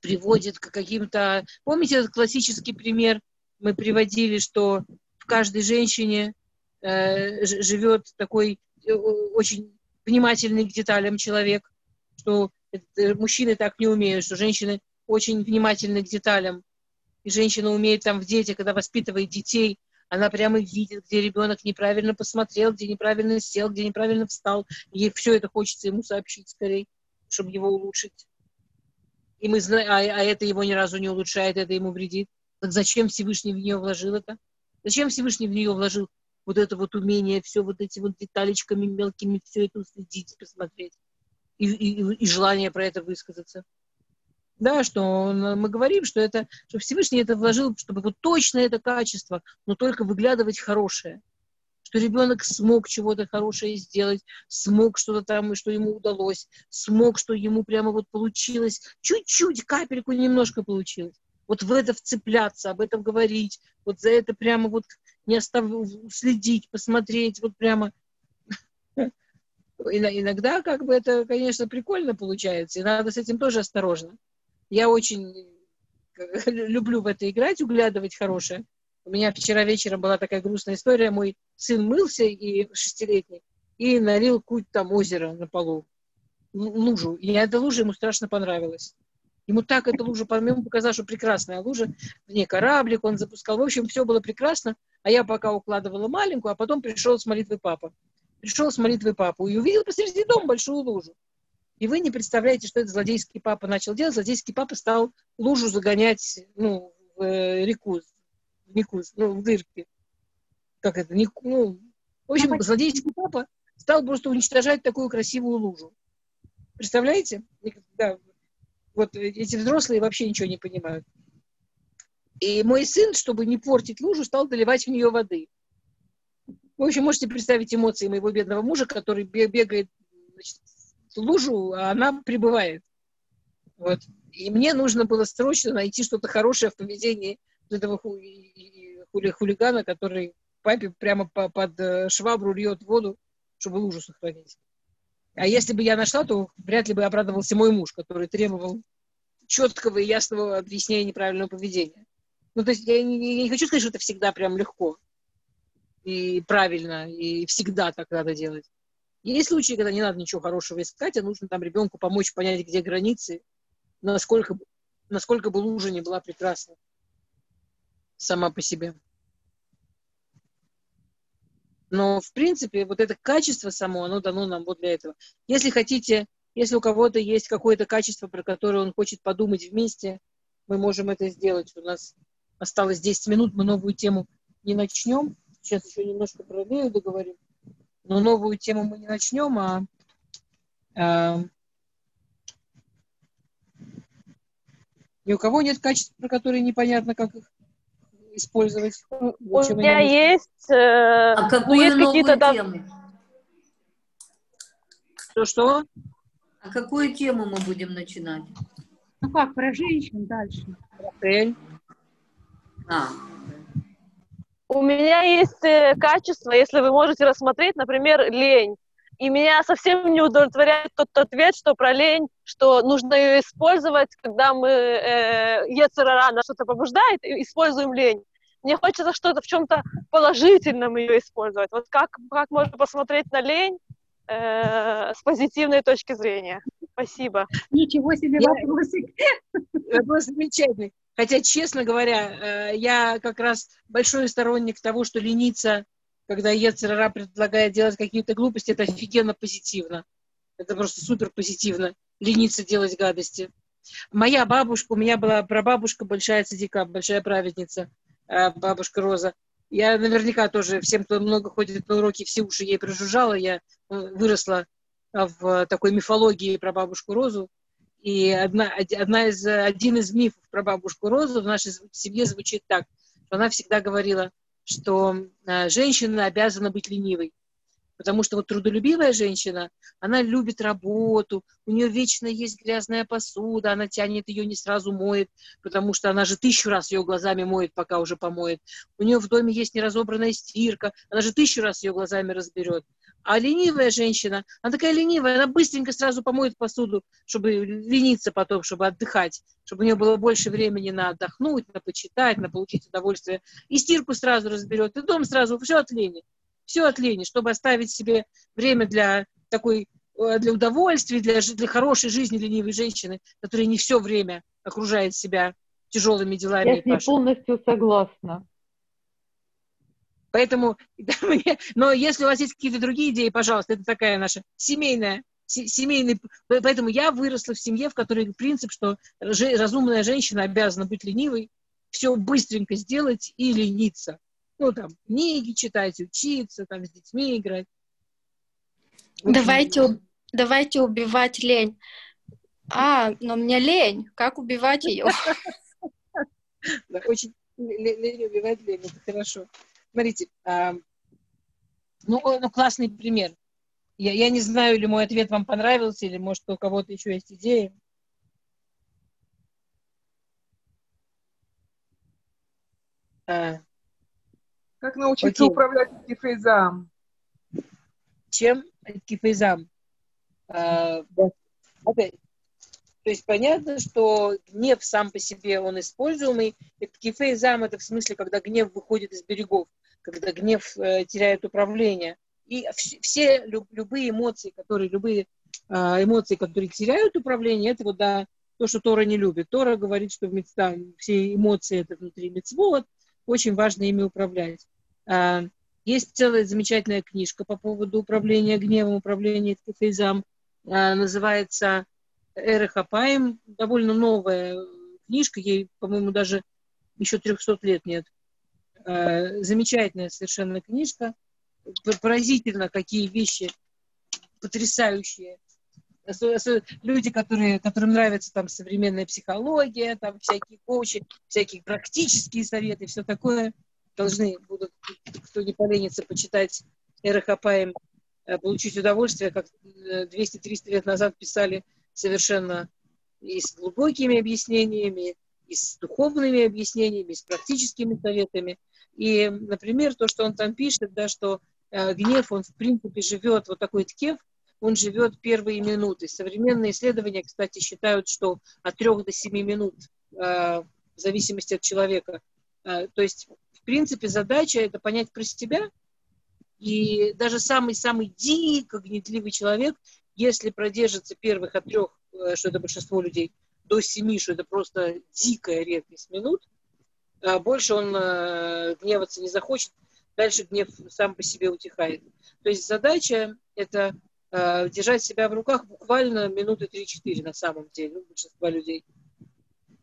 приводит к каким-то... Помните этот классический пример? Мы приводили, что в каждой женщине э, живет такой э, очень внимательный к деталям человек, что это, мужчины так не умеют, что женщины очень внимательны к деталям. И женщина умеет там в детях, когда воспитывает детей, она прямо видит, где ребенок неправильно посмотрел, где неправильно сел, где неправильно встал. Ей все это хочется ему сообщить скорее, чтобы его улучшить. И мы знаем, а, а это его ни разу не улучшает, это ему вредит. Так зачем Всевышний в нее вложил это? Зачем Всевышний в нее вложил вот это вот умение, все вот эти вот деталечками мелкими, все это уследить, посмотреть? И, и, и желание про это высказаться да, что мы говорим, что это, что Всевышний это вложил, чтобы вот точно это качество, но только выглядывать хорошее. Что ребенок смог чего-то хорошее сделать, смог что-то там, что ему удалось, смог, что ему прямо вот получилось, чуть-чуть, капельку немножко получилось. Вот в это вцепляться, об этом говорить, вот за это прямо вот не оставлять, следить, посмотреть, вот прямо иногда как бы это, конечно, прикольно получается, и надо с этим тоже осторожно. Я очень люблю в это играть, углядывать хорошее. У меня вчера вечером была такая грустная история. Мой сын мылся, и шестилетний, и налил куть там озера на полу, лужу. И эта лужа ему страшно понравилась. Ему так эта лужа, ему показалось, что прекрасная лужа. В ней кораблик он запускал. В общем, все было прекрасно. А я пока укладывала маленькую, а потом пришел с молитвы папа. Пришел с молитвы папу и увидел посреди дома большую лужу. И вы не представляете, что это злодейский папа начал делать. Злодейский папа стал лужу загонять ну, в э, реку, в реку, ну, в дырки. Как это? Не, ну, в общем, ну, злодейский папа стал просто уничтожать такую красивую лужу. Представляете? Да. Вот эти взрослые вообще ничего не понимают. И мой сын, чтобы не портить лужу, стал доливать в нее воды. В общем, можете представить эмоции моего бедного мужа, который бегает значит, лужу, а она прибывает. Вот. И мне нужно было срочно найти что-то хорошее в поведении этого хули хулигана, который папе прямо по под э, швабру льет воду, чтобы лужу сохранить. А если бы я нашла, то вряд ли бы обрадовался мой муж, который требовал четкого и ясного объяснения неправильного поведения. Ну, то есть я не, я не хочу сказать, что это всегда прям легко и правильно, и всегда так надо делать. Есть случаи, когда не надо ничего хорошего искать, а нужно там ребенку помочь понять, где границы, насколько, насколько бы лужа не была прекрасна сама по себе. Но, в принципе, вот это качество само, оно дано нам вот для этого. Если хотите, если у кого-то есть какое-то качество, про которое он хочет подумать вместе, мы можем это сделать. У нас осталось 10 минут, мы новую тему не начнем. Сейчас еще немножко про Лею договорим. Но новую тему мы не начнем, а э, ни у кого нет качеств, про которые непонятно, как их использовать. У меня есть, э, а ну, есть какие-то там... Что-что? А какую тему мы будем начинать? Ну как, про женщин дальше. Про А, у меня есть э, качество, если вы можете рассмотреть, например, лень. И меня совсем не удовлетворяет тот ответ, что про лень, что нужно ее использовать, когда мы э, Ецерара на что-то побуждает, используем лень. Мне хочется что-то в чем-то положительном ее использовать. Вот как, как можно посмотреть на лень э, с позитивной точки зрения? Спасибо. Ничего себе вопросик. Вопрос замечательный. Хотя, честно говоря, э, я как раз большой сторонник того, что лениться, когда Ецерара предлагает делать какие-то глупости, это офигенно позитивно. Это просто супер позитивно. Лениться делать гадости. Моя бабушка, у меня была прабабушка, большая цадика, большая праведница. э, бабушка Роза. Я наверняка тоже всем, кто много ходит на уроки, все уши ей прожужжала. Я э, выросла в такой мифологии про бабушку Розу. И одна, одна из, один из мифов про бабушку Розу в нашей семье звучит так, она всегда говорила, что женщина обязана быть ленивой. Потому что вот трудолюбивая женщина, она любит работу, у нее вечно есть грязная посуда, она тянет ее, не сразу моет, потому что она же тысячу раз ее глазами моет, пока уже помоет. У нее в доме есть неразобранная стирка, она же тысячу раз ее глазами разберет. А ленивая женщина, она такая ленивая, она быстренько сразу помоет посуду, чтобы лениться потом, чтобы отдыхать, чтобы у нее было больше времени на отдохнуть, на почитать, на получить удовольствие. И стирку сразу разберет, и дом сразу, все от лени все от лени, чтобы оставить себе время для такой э, для удовольствия, для, для хорошей жизни ленивой женщины, которая не все время окружает себя тяжелыми делами. Я с ней полностью согласна. Поэтому, да, мне, но если у вас есть какие-то другие идеи, пожалуйста, это такая наша семейная, семейный, поэтому я выросла в семье, в которой принцип, что разумная женщина обязана быть ленивой, все быстренько сделать и лениться ну, там, книги читать, учиться, там, с детьми играть. Давайте, давайте убивать лень. А, но мне лень. Как убивать ее? очень лень убивать лень, это хорошо. Смотрите, ну, ну, классный пример. Я, я не знаю, или мой ответ вам понравился, или, может, у кого-то еще есть идеи. А, как научиться Окей. управлять кифейзам? Чем кифейзам? А, опять. То есть понятно, что гнев сам по себе, он используемый. Кифейзам это в смысле, когда гнев выходит из берегов, когда гнев э, теряет управление. И все люб, любые эмоции, которые, любые э, эмоции, которые теряют управление, это вот да, то, что Тора не любит. Тора говорит, что в там, все эмоции это внутри мецвод, очень важно ими управлять. А, есть целая замечательная книжка по поводу управления гневом, управления фейзам. А, называется Эрехапаем. Довольно новая книжка, ей, по-моему, даже еще 300 лет нет. А, замечательная совершенно книжка. Поразительно, какие вещи потрясающие люди, которые, которым нравится там современная психология, там всякие коучи, всякие практические советы, все такое, должны будут, кто не поленится, почитать Эрахапаем, э, получить удовольствие, как 200-300 э, лет назад писали совершенно и с глубокими объяснениями, и с духовными объяснениями, и с практическими советами. И, например, то, что он там пишет, да, что э, гнев, он в принципе живет, вот такой ткев, он живет первые минуты. Современные исследования, кстати, считают, что от трех до семи минут, э, в зависимости от человека. Э, то есть, в принципе, задача это понять про себя. И даже самый-самый дико гнетливый человек, если продержится первых от трех, э, что это большинство людей, до семи, что это просто дикая редкость минут, больше он гневаться не захочет, дальше гнев сам по себе утихает. То есть задача это э, держать себя в руках буквально минуты 3-4 на самом деле, у большинства людей.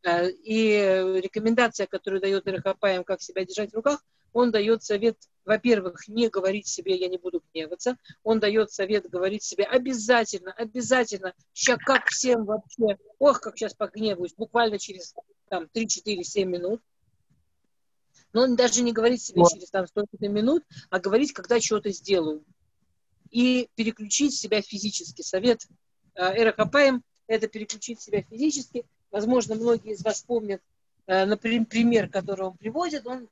Э, и рекомендация, которую дает Ирахапаем, как себя держать в руках, он дает совет, во-первых, не говорить себе «я не буду гневаться», он дает совет говорить себе обязательно, обязательно, сейчас как всем вообще, ох, как сейчас погневаюсь, буквально через там 3-4-7 минут, но он даже не говорит себе через там столько-то минут, а говорить, когда что-то сделаю. И переключить себя физически. Совет э, Эрахапаем – это переключить себя физически. Возможно, многие из вас помнят э, например, пример, который он приводит. Он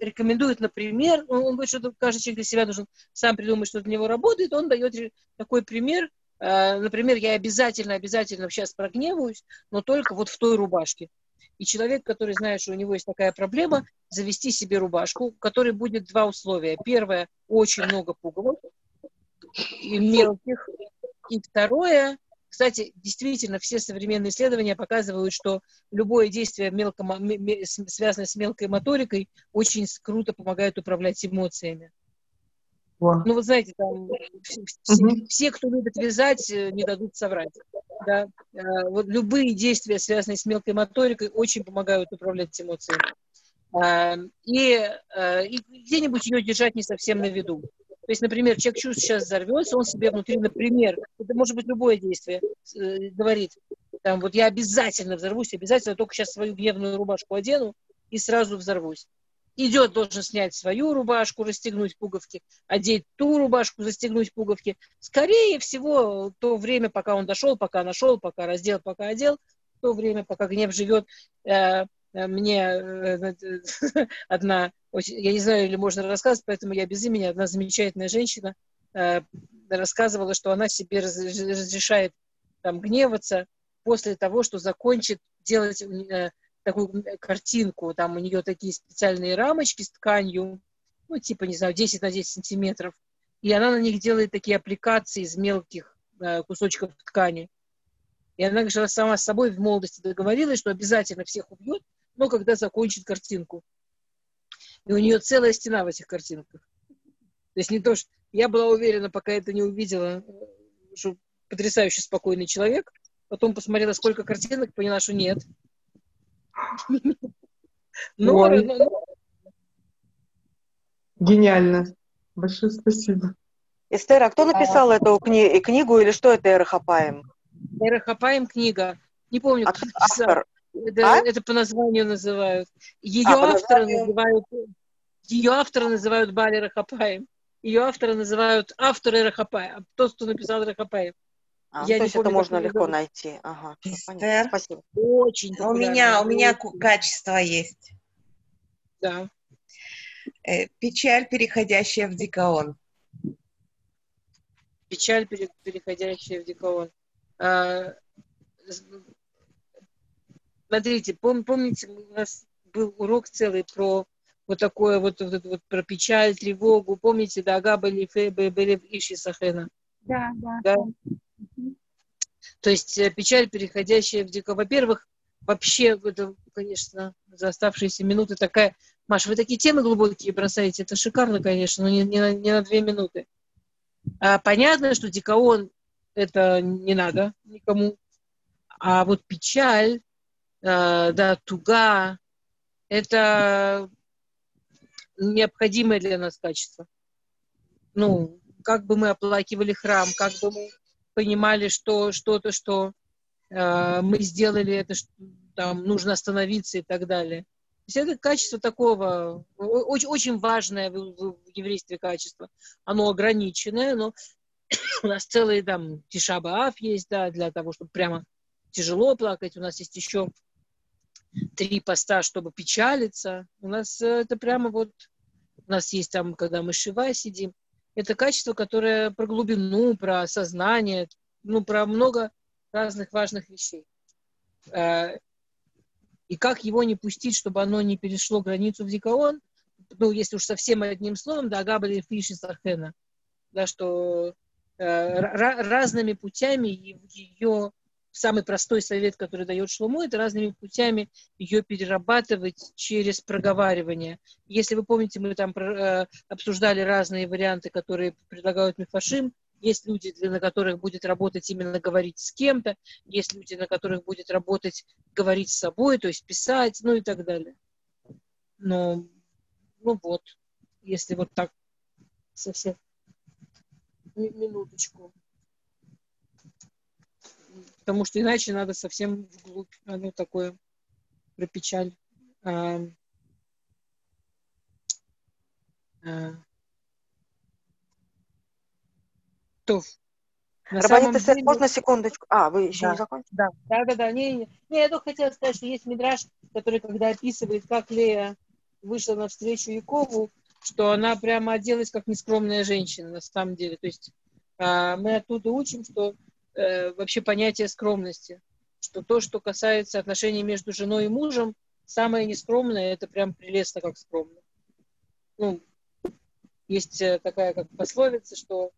рекомендует, например, он, он говорит, что каждый человек для себя должен сам придумать, что для него работает. Он дает такой пример. Э, например, я обязательно, обязательно сейчас прогневаюсь, но только вот в той рубашке. И человек, который знает, что у него есть такая проблема, завести себе рубашку, в которой будет два условия. Первое – очень много пуговок, и мелких. И второе, кстати, действительно, все современные исследования показывают, что любое действие, мелко, связанное с мелкой моторикой, очень круто помогает управлять эмоциями. Ну, вот знаете, там все, угу. все, кто любит вязать, э, не дадут соврать. Да? Э, вот любые действия, связанные с мелкой моторикой, очень помогают управлять эмоциями. А, и, а, и где-нибудь ее держать не совсем на виду. То есть, например, человек чувствует, сейчас взорвется, он себе внутри, например, это может быть любое действие, э, говорит, там, вот я обязательно взорвусь, обязательно только сейчас свою гневную рубашку одену и сразу взорвусь. Идет, должен снять свою рубашку, расстегнуть пуговки, одеть ту рубашку, застегнуть пуговки. Скорее всего, то время, пока он дошел, пока нашел, пока раздел, пока одел, то время, пока гнев живет, э, мне одна я не знаю, или можно рассказывать, поэтому я без имени, одна замечательная женщина э, рассказывала, что она себе разрешает там гневаться после того, что закончит делать э, такую картинку, там у нее такие специальные рамочки с тканью, ну, типа, не знаю, 10 на 10 сантиметров, и она на них делает такие аппликации из мелких э, кусочков ткани. И она же сама с собой в молодости договорилась, что обязательно всех убьет, но когда закончит картинку. И у нее целая стена в этих картинках. То есть не то, что... Я была уверена, пока это не увидела, что потрясающе спокойный человек. Потом посмотрела, сколько картинок, поняла, что нет. Но, но... Гениально. Большое спасибо. Эстер, а кто написал а... эту кни- книгу или что это Эрахапаем? Эрахапаем книга. Не помню, кто написал. Это, а? это по названию называют. Ее а, названию... называют ее авторы называют Бали Рахапаем. Ее авторы называют авторы Рахапая. Тот, кто написал Рахапаем. А, Я то есть помню, это можно легко найти. Ага, Эстер, Спасибо. Очень у меня, у меня качество есть. Да. Э, печаль, переходящая в дикаон. Печаль, переходящая в дикаон. А, смотрите, пом, помните, у нас был урок целый про вот такое вот, вот, вот про печаль, тревогу. Помните, да, Агаба были в Иши Сахена? Да, да. да? То есть э, печаль, переходящая в дико. Во-первых, вообще, это, конечно, за оставшиеся минуты такая... Маша, вы такие темы глубокие бросаете, это шикарно, конечно, но не, не, на, не на две минуты. А, понятно, что дикаон это не надо никому. А вот печаль, да, туга, это необходимое для нас качество. Ну, как бы мы оплакивали храм, как бы мы понимали, что что-то, что э, мы сделали, это что, там нужно остановиться и так далее. То есть это качество такого, очень, очень важное в, в еврействе качество. Оно ограниченное, но у нас целый там тишабаав есть, да, для того, чтобы прямо тяжело плакать. У нас есть еще три поста, чтобы печалиться. У нас э, это прямо вот, у нас есть там, когда мы шива сидим, это качество, которое про глубину, про сознание, ну, про много разных важных вещей. Э, и как его не пустить, чтобы оно не перешло границу в дикаон, ну, если уж совсем одним словом, да, габали фиши сархена, да, что э, разными путями ее самый простой совет, который дает Шлому, это разными путями ее перерабатывать через проговаривание. Если вы помните, мы там э, обсуждали разные варианты, которые предлагают Мифашим. Есть люди, для которых будет работать именно говорить с кем-то, есть люди, на которых будет работать говорить с собой, то есть писать, ну и так далее. Но, ну вот, если вот так совсем минуточку потому что иначе надо совсем вглубь. Оно такое про печаль. А, а, то, на Рабанит деле... можно секундочку? А, вы еще да, не закончили? Да, да, да, да. Не, не, не, я только хотела сказать, что есть мидраж, который, когда описывает, как Лея вышла навстречу Якову, что она прямо оделась как нескромная женщина, на самом деле. То есть а, мы оттуда учим, что э, вообще понятие скромности, что то, что касается отношений между женой и мужем, самое нескромное, это прям прелестно, как скромно. Ну, есть э, такая как пословица, что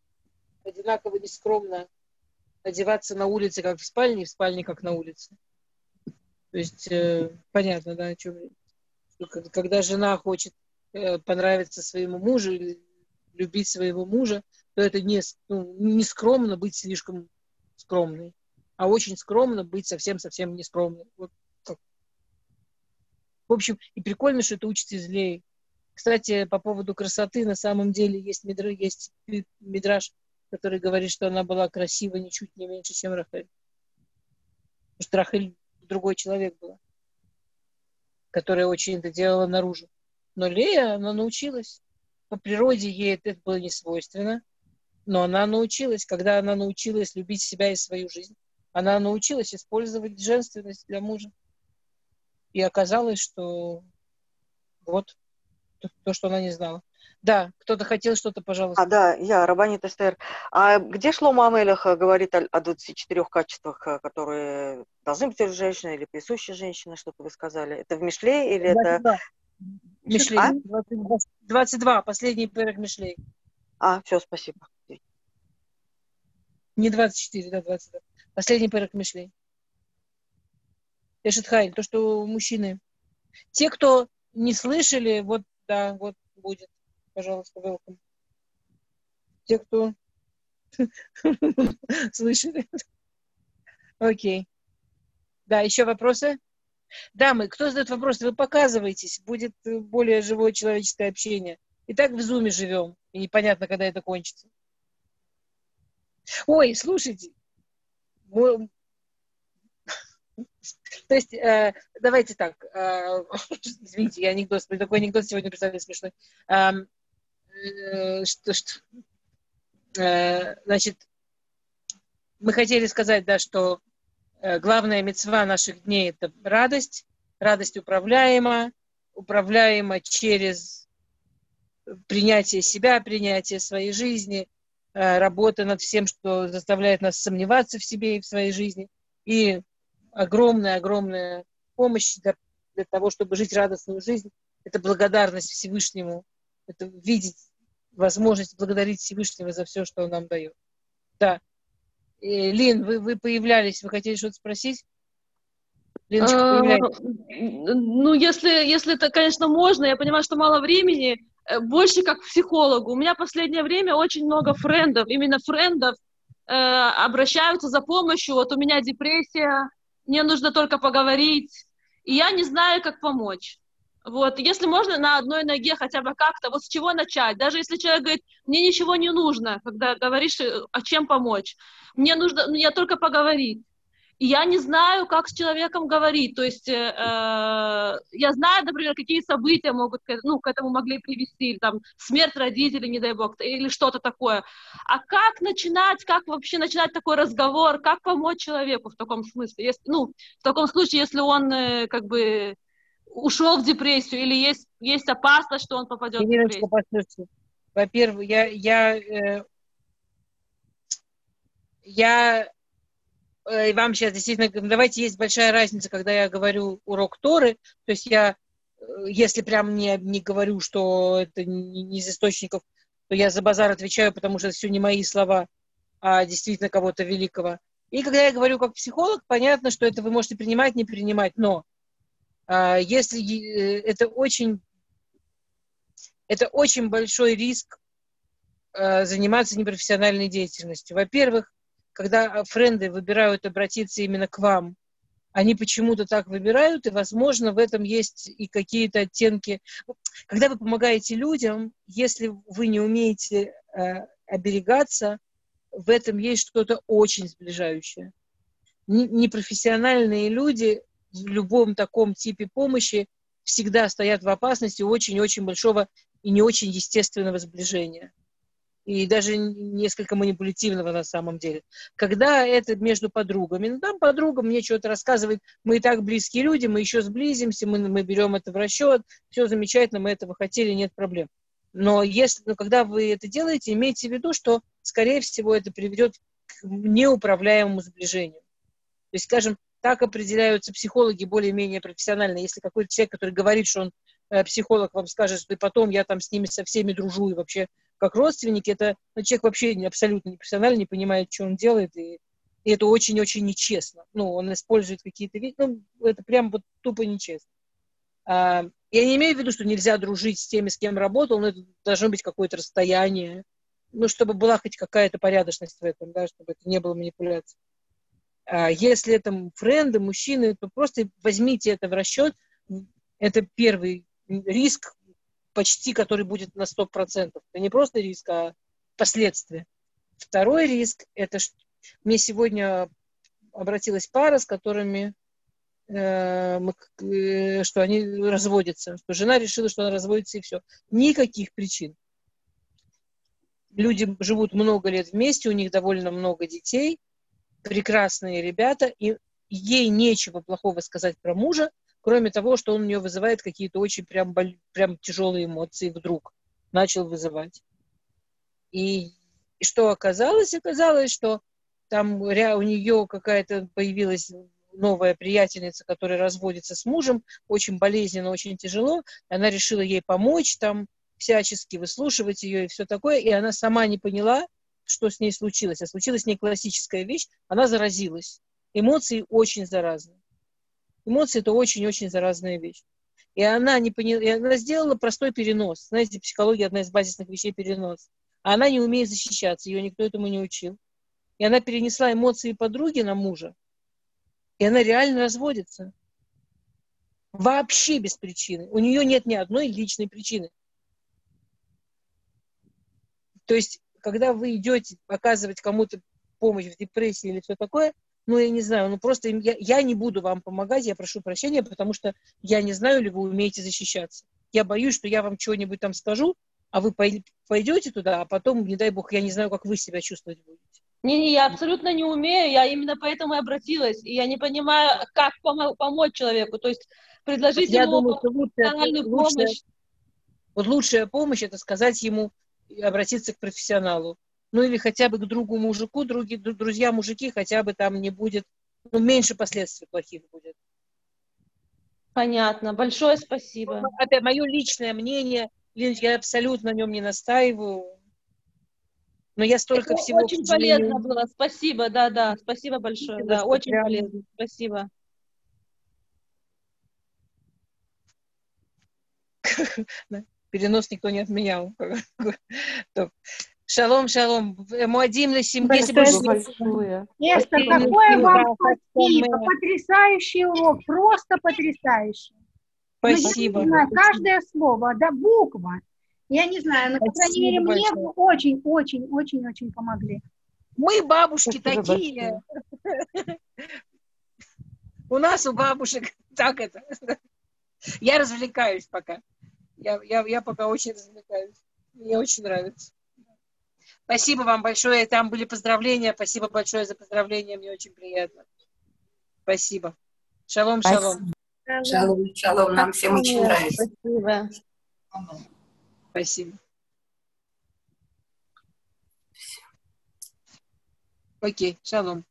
одинаково нескромно одеваться на улице, как в спальне, и в спальне, как на улице. То есть э, понятно, да, о чем Когда жена хочет э, понравиться своему мужу или любить своего мужа, то это не, ну, не скромно быть слишком скромный, а очень скромно быть совсем-совсем не скромным. Вот В общем, и прикольно, что это учится из Леи. Кстати, по поводу красоты, на самом деле есть, мидр, есть мидраж, который говорит, что она была красива ничуть не меньше, чем Рахель. Потому что Рахель другой человек была, которая очень это делала наружу. Но Лея, она научилась. По природе ей это было не свойственно, но она научилась, когда она научилась любить себя и свою жизнь, она научилась использовать женственность для мужа. И оказалось, что вот то, то, что она не знала. Да, кто-то хотел что-то, пожалуйста. А, да, я, Рабанит Эстер. А где Шлома Амелех э, говорит о, о 24 качествах, э, которые должны быть у женщины или присущи женщине, что-то вы сказали? Это в Мишле или 22. это... Мишлей, а? 22, 22, последний пэрок Мишлей. А, все, спасибо. Не 24, да, 22. Последний пэрок Мишлей. Эшетхайль, то, что мужчины. Те, кто не слышали, вот да, вот будет. Пожалуйста, welcome. Те, кто слышали. Окей. Да, еще вопросы? Дамы, кто задает вопросы, вы показываетесь, будет более живое человеческое общение. И так в зуме живем, и непонятно, когда это кончится. Ой, слушайте, то есть, э, давайте так, э, извините, я анекдот, такой анекдот сегодня представили смешной. Э, э, что, что, э, значит, мы хотели сказать, да, что э, главная мецва наших дней – это радость. Радость управляема, управляема через принятие себя, принятие своей жизни, работа над всем, что заставляет нас сомневаться в себе и в своей жизни. И огромная-огромная помощь для, для того, чтобы жить радостную жизнь. Это благодарность Всевышнему, это видеть возможность благодарить Всевышнего за все, что он нам дает. Да. И, Лин, вы, вы появлялись, вы хотели что-то спросить? Леночка, а, ну, если, если это, конечно, можно, я понимаю, что мало времени, э, больше как психологу. У меня последнее время очень много френдов, именно френдов э, обращаются за помощью. Вот у меня депрессия, мне нужно только поговорить, и я не знаю, как помочь. Вот, если можно на одной ноге хотя бы как-то, вот с чего начать, даже если человек говорит, мне ничего не нужно, когда говоришь, о «А чем помочь, мне нужно, мне только поговорить. И я не знаю, как с человеком говорить. То есть э, э, я знаю, например, какие события могут ну, к этому могли привести, там, смерть родителей, не дай бог, или что-то такое. А как начинать, как вообще начинать такой разговор, как помочь человеку в таком смысле? Если, ну, в таком случае, если он э, как бы ушел в депрессию или есть, есть опасность, что он попадет Ириночка, в депрессию? Во-первых, я, я, э, я и вам сейчас действительно, давайте есть большая разница, когда я говорю урок Торы, то есть я, э, если прям не, не говорю, что это не, не из источников, то я за базар отвечаю, потому что это все не мои слова, а действительно кого-то великого. И когда я говорю как психолог, понятно, что это вы можете принимать, не принимать, но а, если э, это очень, это очень большой риск а, заниматься непрофессиональной деятельностью. Во-первых, когда френды выбирают обратиться именно к вам, они почему-то так выбирают, и, возможно, в этом есть и какие-то оттенки. Когда вы помогаете людям, если вы не умеете э, оберегаться, в этом есть что-то очень сближающее. Непрофессиональные люди в любом таком типе помощи всегда стоят в опасности очень-очень большого и не очень естественного сближения и даже несколько манипулятивного на самом деле. Когда это между подругами, ну там подруга мне что-то рассказывает, мы и так близкие люди, мы еще сблизимся, мы, мы берем это в расчет, все замечательно, мы этого хотели, нет проблем. Но если, ну, когда вы это делаете, имейте в виду, что, скорее всего, это приведет к неуправляемому сближению. То есть, скажем, так определяются психологи более-менее профессионально. Если какой-то человек, который говорит, что он э, психолог, вам скажет, что и потом я там с ними со всеми дружу и вообще как родственники, это ну, человек вообще абсолютно не профессионально, не понимает, что он делает, и, и это очень-очень нечестно. Ну, он использует какие-то вещи, ну, это прям вот тупо нечестно. А, я не имею в виду, что нельзя дружить с теми, с кем работал, но это должно быть какое-то расстояние, ну, чтобы была хоть какая-то порядочность в этом, да, чтобы это не было манипуляцией. А если это френды, мужчины, то просто возьмите это в расчет, Это первый риск, почти который будет на 100%. Это не просто риск, а последствия. Второй риск – это что мне сегодня обратилась пара, с которыми э, мы, э, что они разводятся, что жена решила, что она разводится и все. Никаких причин. Люди живут много лет вместе, у них довольно много детей, прекрасные ребята, и ей нечего плохого сказать про мужа, кроме того, что он у нее вызывает какие-то очень прям, прям тяжелые эмоции вдруг начал вызывать. И, и что оказалось? Оказалось, что там у нее какая-то появилась новая приятельница, которая разводится с мужем, очень болезненно, очень тяжело. Она решила ей помочь, там всячески выслушивать ее и все такое, и она сама не поняла, что с ней случилось. А случилась с ней классическая вещь, она заразилась. Эмоции очень заразны. Эмоции – это очень-очень заразная вещь. И она не поняла, и она сделала простой перенос. Знаете, психология – одна из базисных вещей – перенос. А она не умеет защищаться, ее никто этому не учил. И она перенесла эмоции подруги на мужа. И она реально разводится. Вообще без причины. У нее нет ни одной личной причины. То есть, когда вы идете оказывать кому-то помощь в депрессии или все такое, ну, я не знаю, ну просто я, я не буду вам помогать, я прошу прощения, потому что я не знаю, ли вы умеете защищаться. Я боюсь, что я вам что-нибудь там скажу, а вы пойдете туда, а потом, не дай бог, я не знаю, как вы себя чувствовать будете. Не-не, я абсолютно не умею, я именно поэтому и обратилась. И я не понимаю, как пом- помочь человеку. То есть предложить я ему думаю, что лучшая, лучшая, Вот лучшая помощь это сказать ему обратиться к профессионалу. Ну или хотя бы к другу мужику, други, друзья мужики, хотя бы там не будет, ну меньше последствий плохих будет. Понятно. Большое спасибо. Это мое личное мнение. Я абсолютно на нем не настаиваю. Но я столько Это всего... Очень полезно было, спасибо, да, да, спасибо большое, да, очень прям... полезно, спасибо. Перенос никто не отменял. Шалом, шалом. Муадим на семье. Эстер, какое вам спасибо. Потрясающий урок. Просто потрясающий. Ну, спасибо. Ну, знаю, каждое слово, да, буква. Я не знаю, но, по крайней мере, мне очень-очень-очень-очень помогли. Мы бабушки Спасибо такие. У нас у бабушек так это. Я развлекаюсь пока. Я, я, я пока очень развлекаюсь. Мне очень нравится. Спасибо вам большое. Там были поздравления. Спасибо большое за поздравления. Мне очень приятно. Спасибо. Шалом, шалом. Шалом, шалом. Нам всем очень нравится. Спасибо. Спасибо. Окей, шалом.